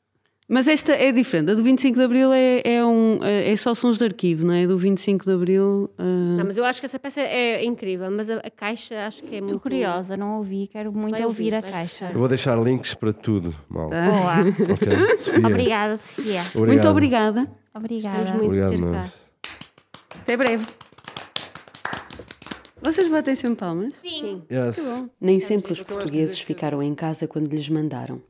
Mas esta é diferente. A do 25 de Abril é, é, um, é só sons de arquivo, não é? Do 25 de Abril. ah, Não, mas eu acho que essa peça é incrível, mas a, a caixa acho que é muito Estou curiosa, não ouvi, quero muito Vai ouvir, ouvir, a caixa. Eu vou deixar links para tudo, mal. Boa. Ok? (laughs) Sofia. Obrigada, Sofia. Obrigado. Muito obrigada. Obrigada. Muito Obrigado, ter cá. Até breve. Vocês batem sempre palmas? Sim. Yes. Nem sempre os portugueses ficaram em casa quando lhes mandaram.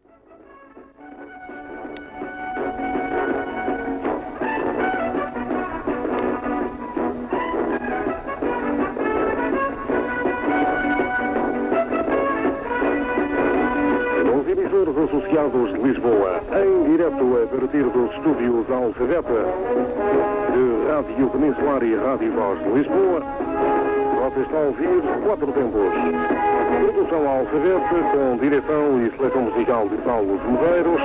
Associados de Lisboa, em direto a partir dos estúdios Alfabeta, de Rádio Peninsular e Rádio Voz de Lisboa, você está a ouvir quatro tempos. Produção Alfabeta, com direção e seleção musical de Paulo Medeiros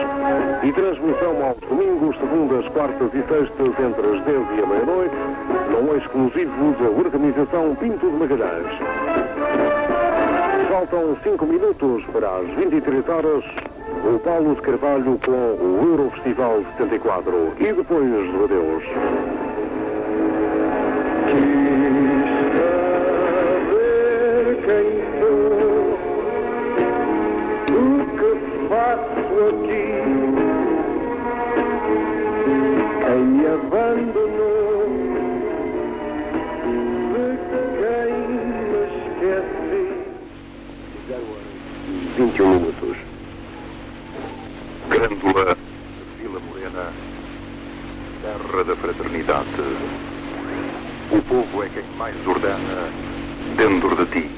e transmissão aos domingos, segundas, quartas e sextas entre as 10 e a meia-noite, num exclusivo da organização Pinto de Magalhães. Faltam 5 minutos para as 23 horas. O Paulo de Carvalho com o Eurofestival 74. E depois do adeus. Quis saber quem sou, terra da fraternidade. O povo é quem mais ordena dentro de ti.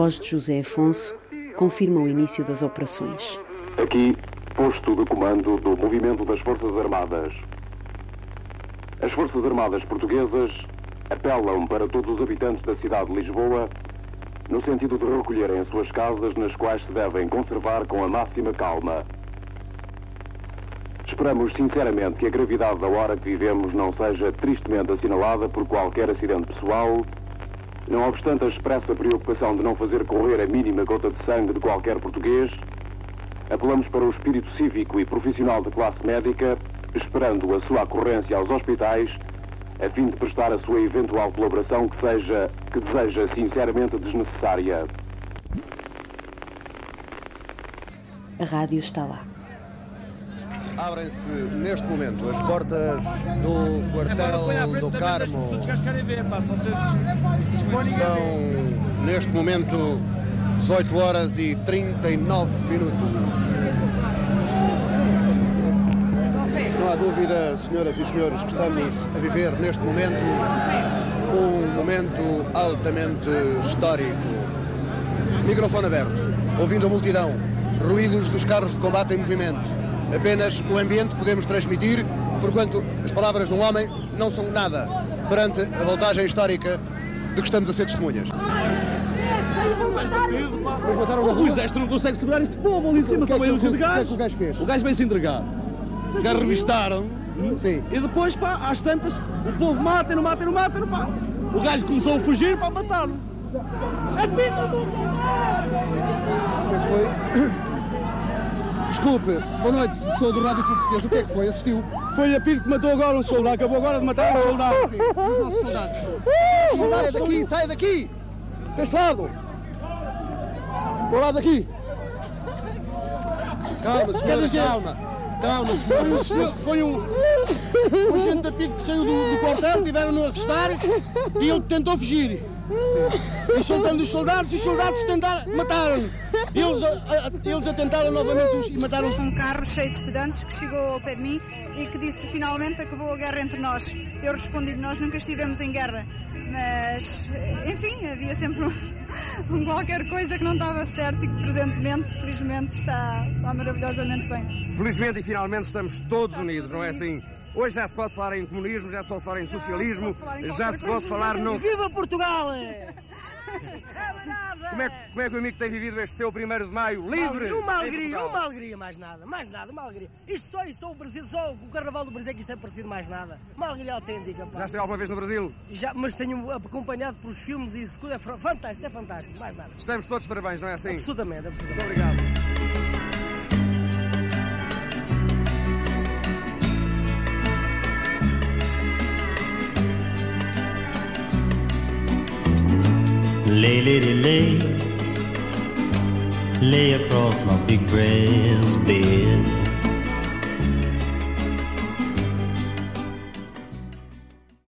Voz de José Afonso confirma o início das operações. Aqui, posto de comando do movimento das Forças Armadas. As Forças Armadas portuguesas apelam para todos os habitantes da cidade de Lisboa no sentido de recolherem as suas casas nas quais se devem conservar com a máxima calma. Esperamos sinceramente que a gravidade da hora que vivemos não seja tristemente assinalada por qualquer acidente pessoal, não obstante a expressa preocupação de não fazer correr a mínima gota de sangue de qualquer português, apelamos para o espírito cívico e profissional da classe médica, esperando a sua ocorrência aos hospitais, a fim de prestar a sua eventual colaboração que seja, que deseja sinceramente desnecessária. A rádio está lá. Abrem-se neste momento as portas do quartel do Carmo. São neste momento 18 horas e 39 minutos. Não há dúvida, senhoras e senhores, que estamos a viver neste momento um momento altamente histórico. Microfone aberto, ouvindo a multidão, ruídos dos carros de combate em movimento. Apenas o ambiente podemos transmitir, porquanto as palavras de um homem não são nada perante a voltagem histórica de que estamos a ser testemunhas. O rua. exército não consegue segurar este povo ali em cima, é estão os de é gás. o gajo fez? O gajo veio se entregar. Os gajos revistaram. Sim. E depois, pá, às tantas, o povo mata, não mata, não mata, não pá. O gajo começou a fugir para matar-no. O que é que foi? Desculpe, boa noite, sou do Rádio Clube Português. O que é que foi? Assistiu? Foi a PID que matou agora um soldado, acabou agora de matar um soldado. Sim, os nossos soldados. Saia daqui, saia daqui! Deste lado! Para o lado daqui! Calma, senhora, calma! Calma, Foi senhora! senhor- foi um, um agente da PID que saiu do, do quartel, tiveram-no a arrestar e ele tentou fugir. E soltando os soldados, e os soldados tentaram, mataram-no. Eles, a- a- eles atentaram novamente os- e mataram-os. um carro cheio de estudantes que chegou ao pé de mim e que disse finalmente acabou a guerra entre nós. Eu respondi nós nunca estivemos em guerra, mas enfim, havia sempre um, (laughs) um qualquer coisa que não estava certo e que presentemente, felizmente, está, está maravilhosamente bem. Felizmente e finalmente estamos todos unidos, não é assim? Hoje já se pode falar em comunismo, já se pode falar em socialismo, já se pode falar não. Viva Portugal! Como é, que- como é que o amigo tem vivido este seu primeiro de maio livre? Uma alegria, uma alegria, mais nada, mais nada, uma alegria. Isto só, isto só o Brasil, só o Carnaval do Brasil é que isto é parecido mais nada. Uma alegria autêntica. pá. Já esteve alguma vez no Brasil? Já, mas tenho acompanhado pelos filmes e isso, é fantástico, é fantástico, mais nada. Estamos todos parabéns, não é assim? Absolutamente, absolutamente. Muito obrigado. Lay, lady, lay, lay across my big brass bed.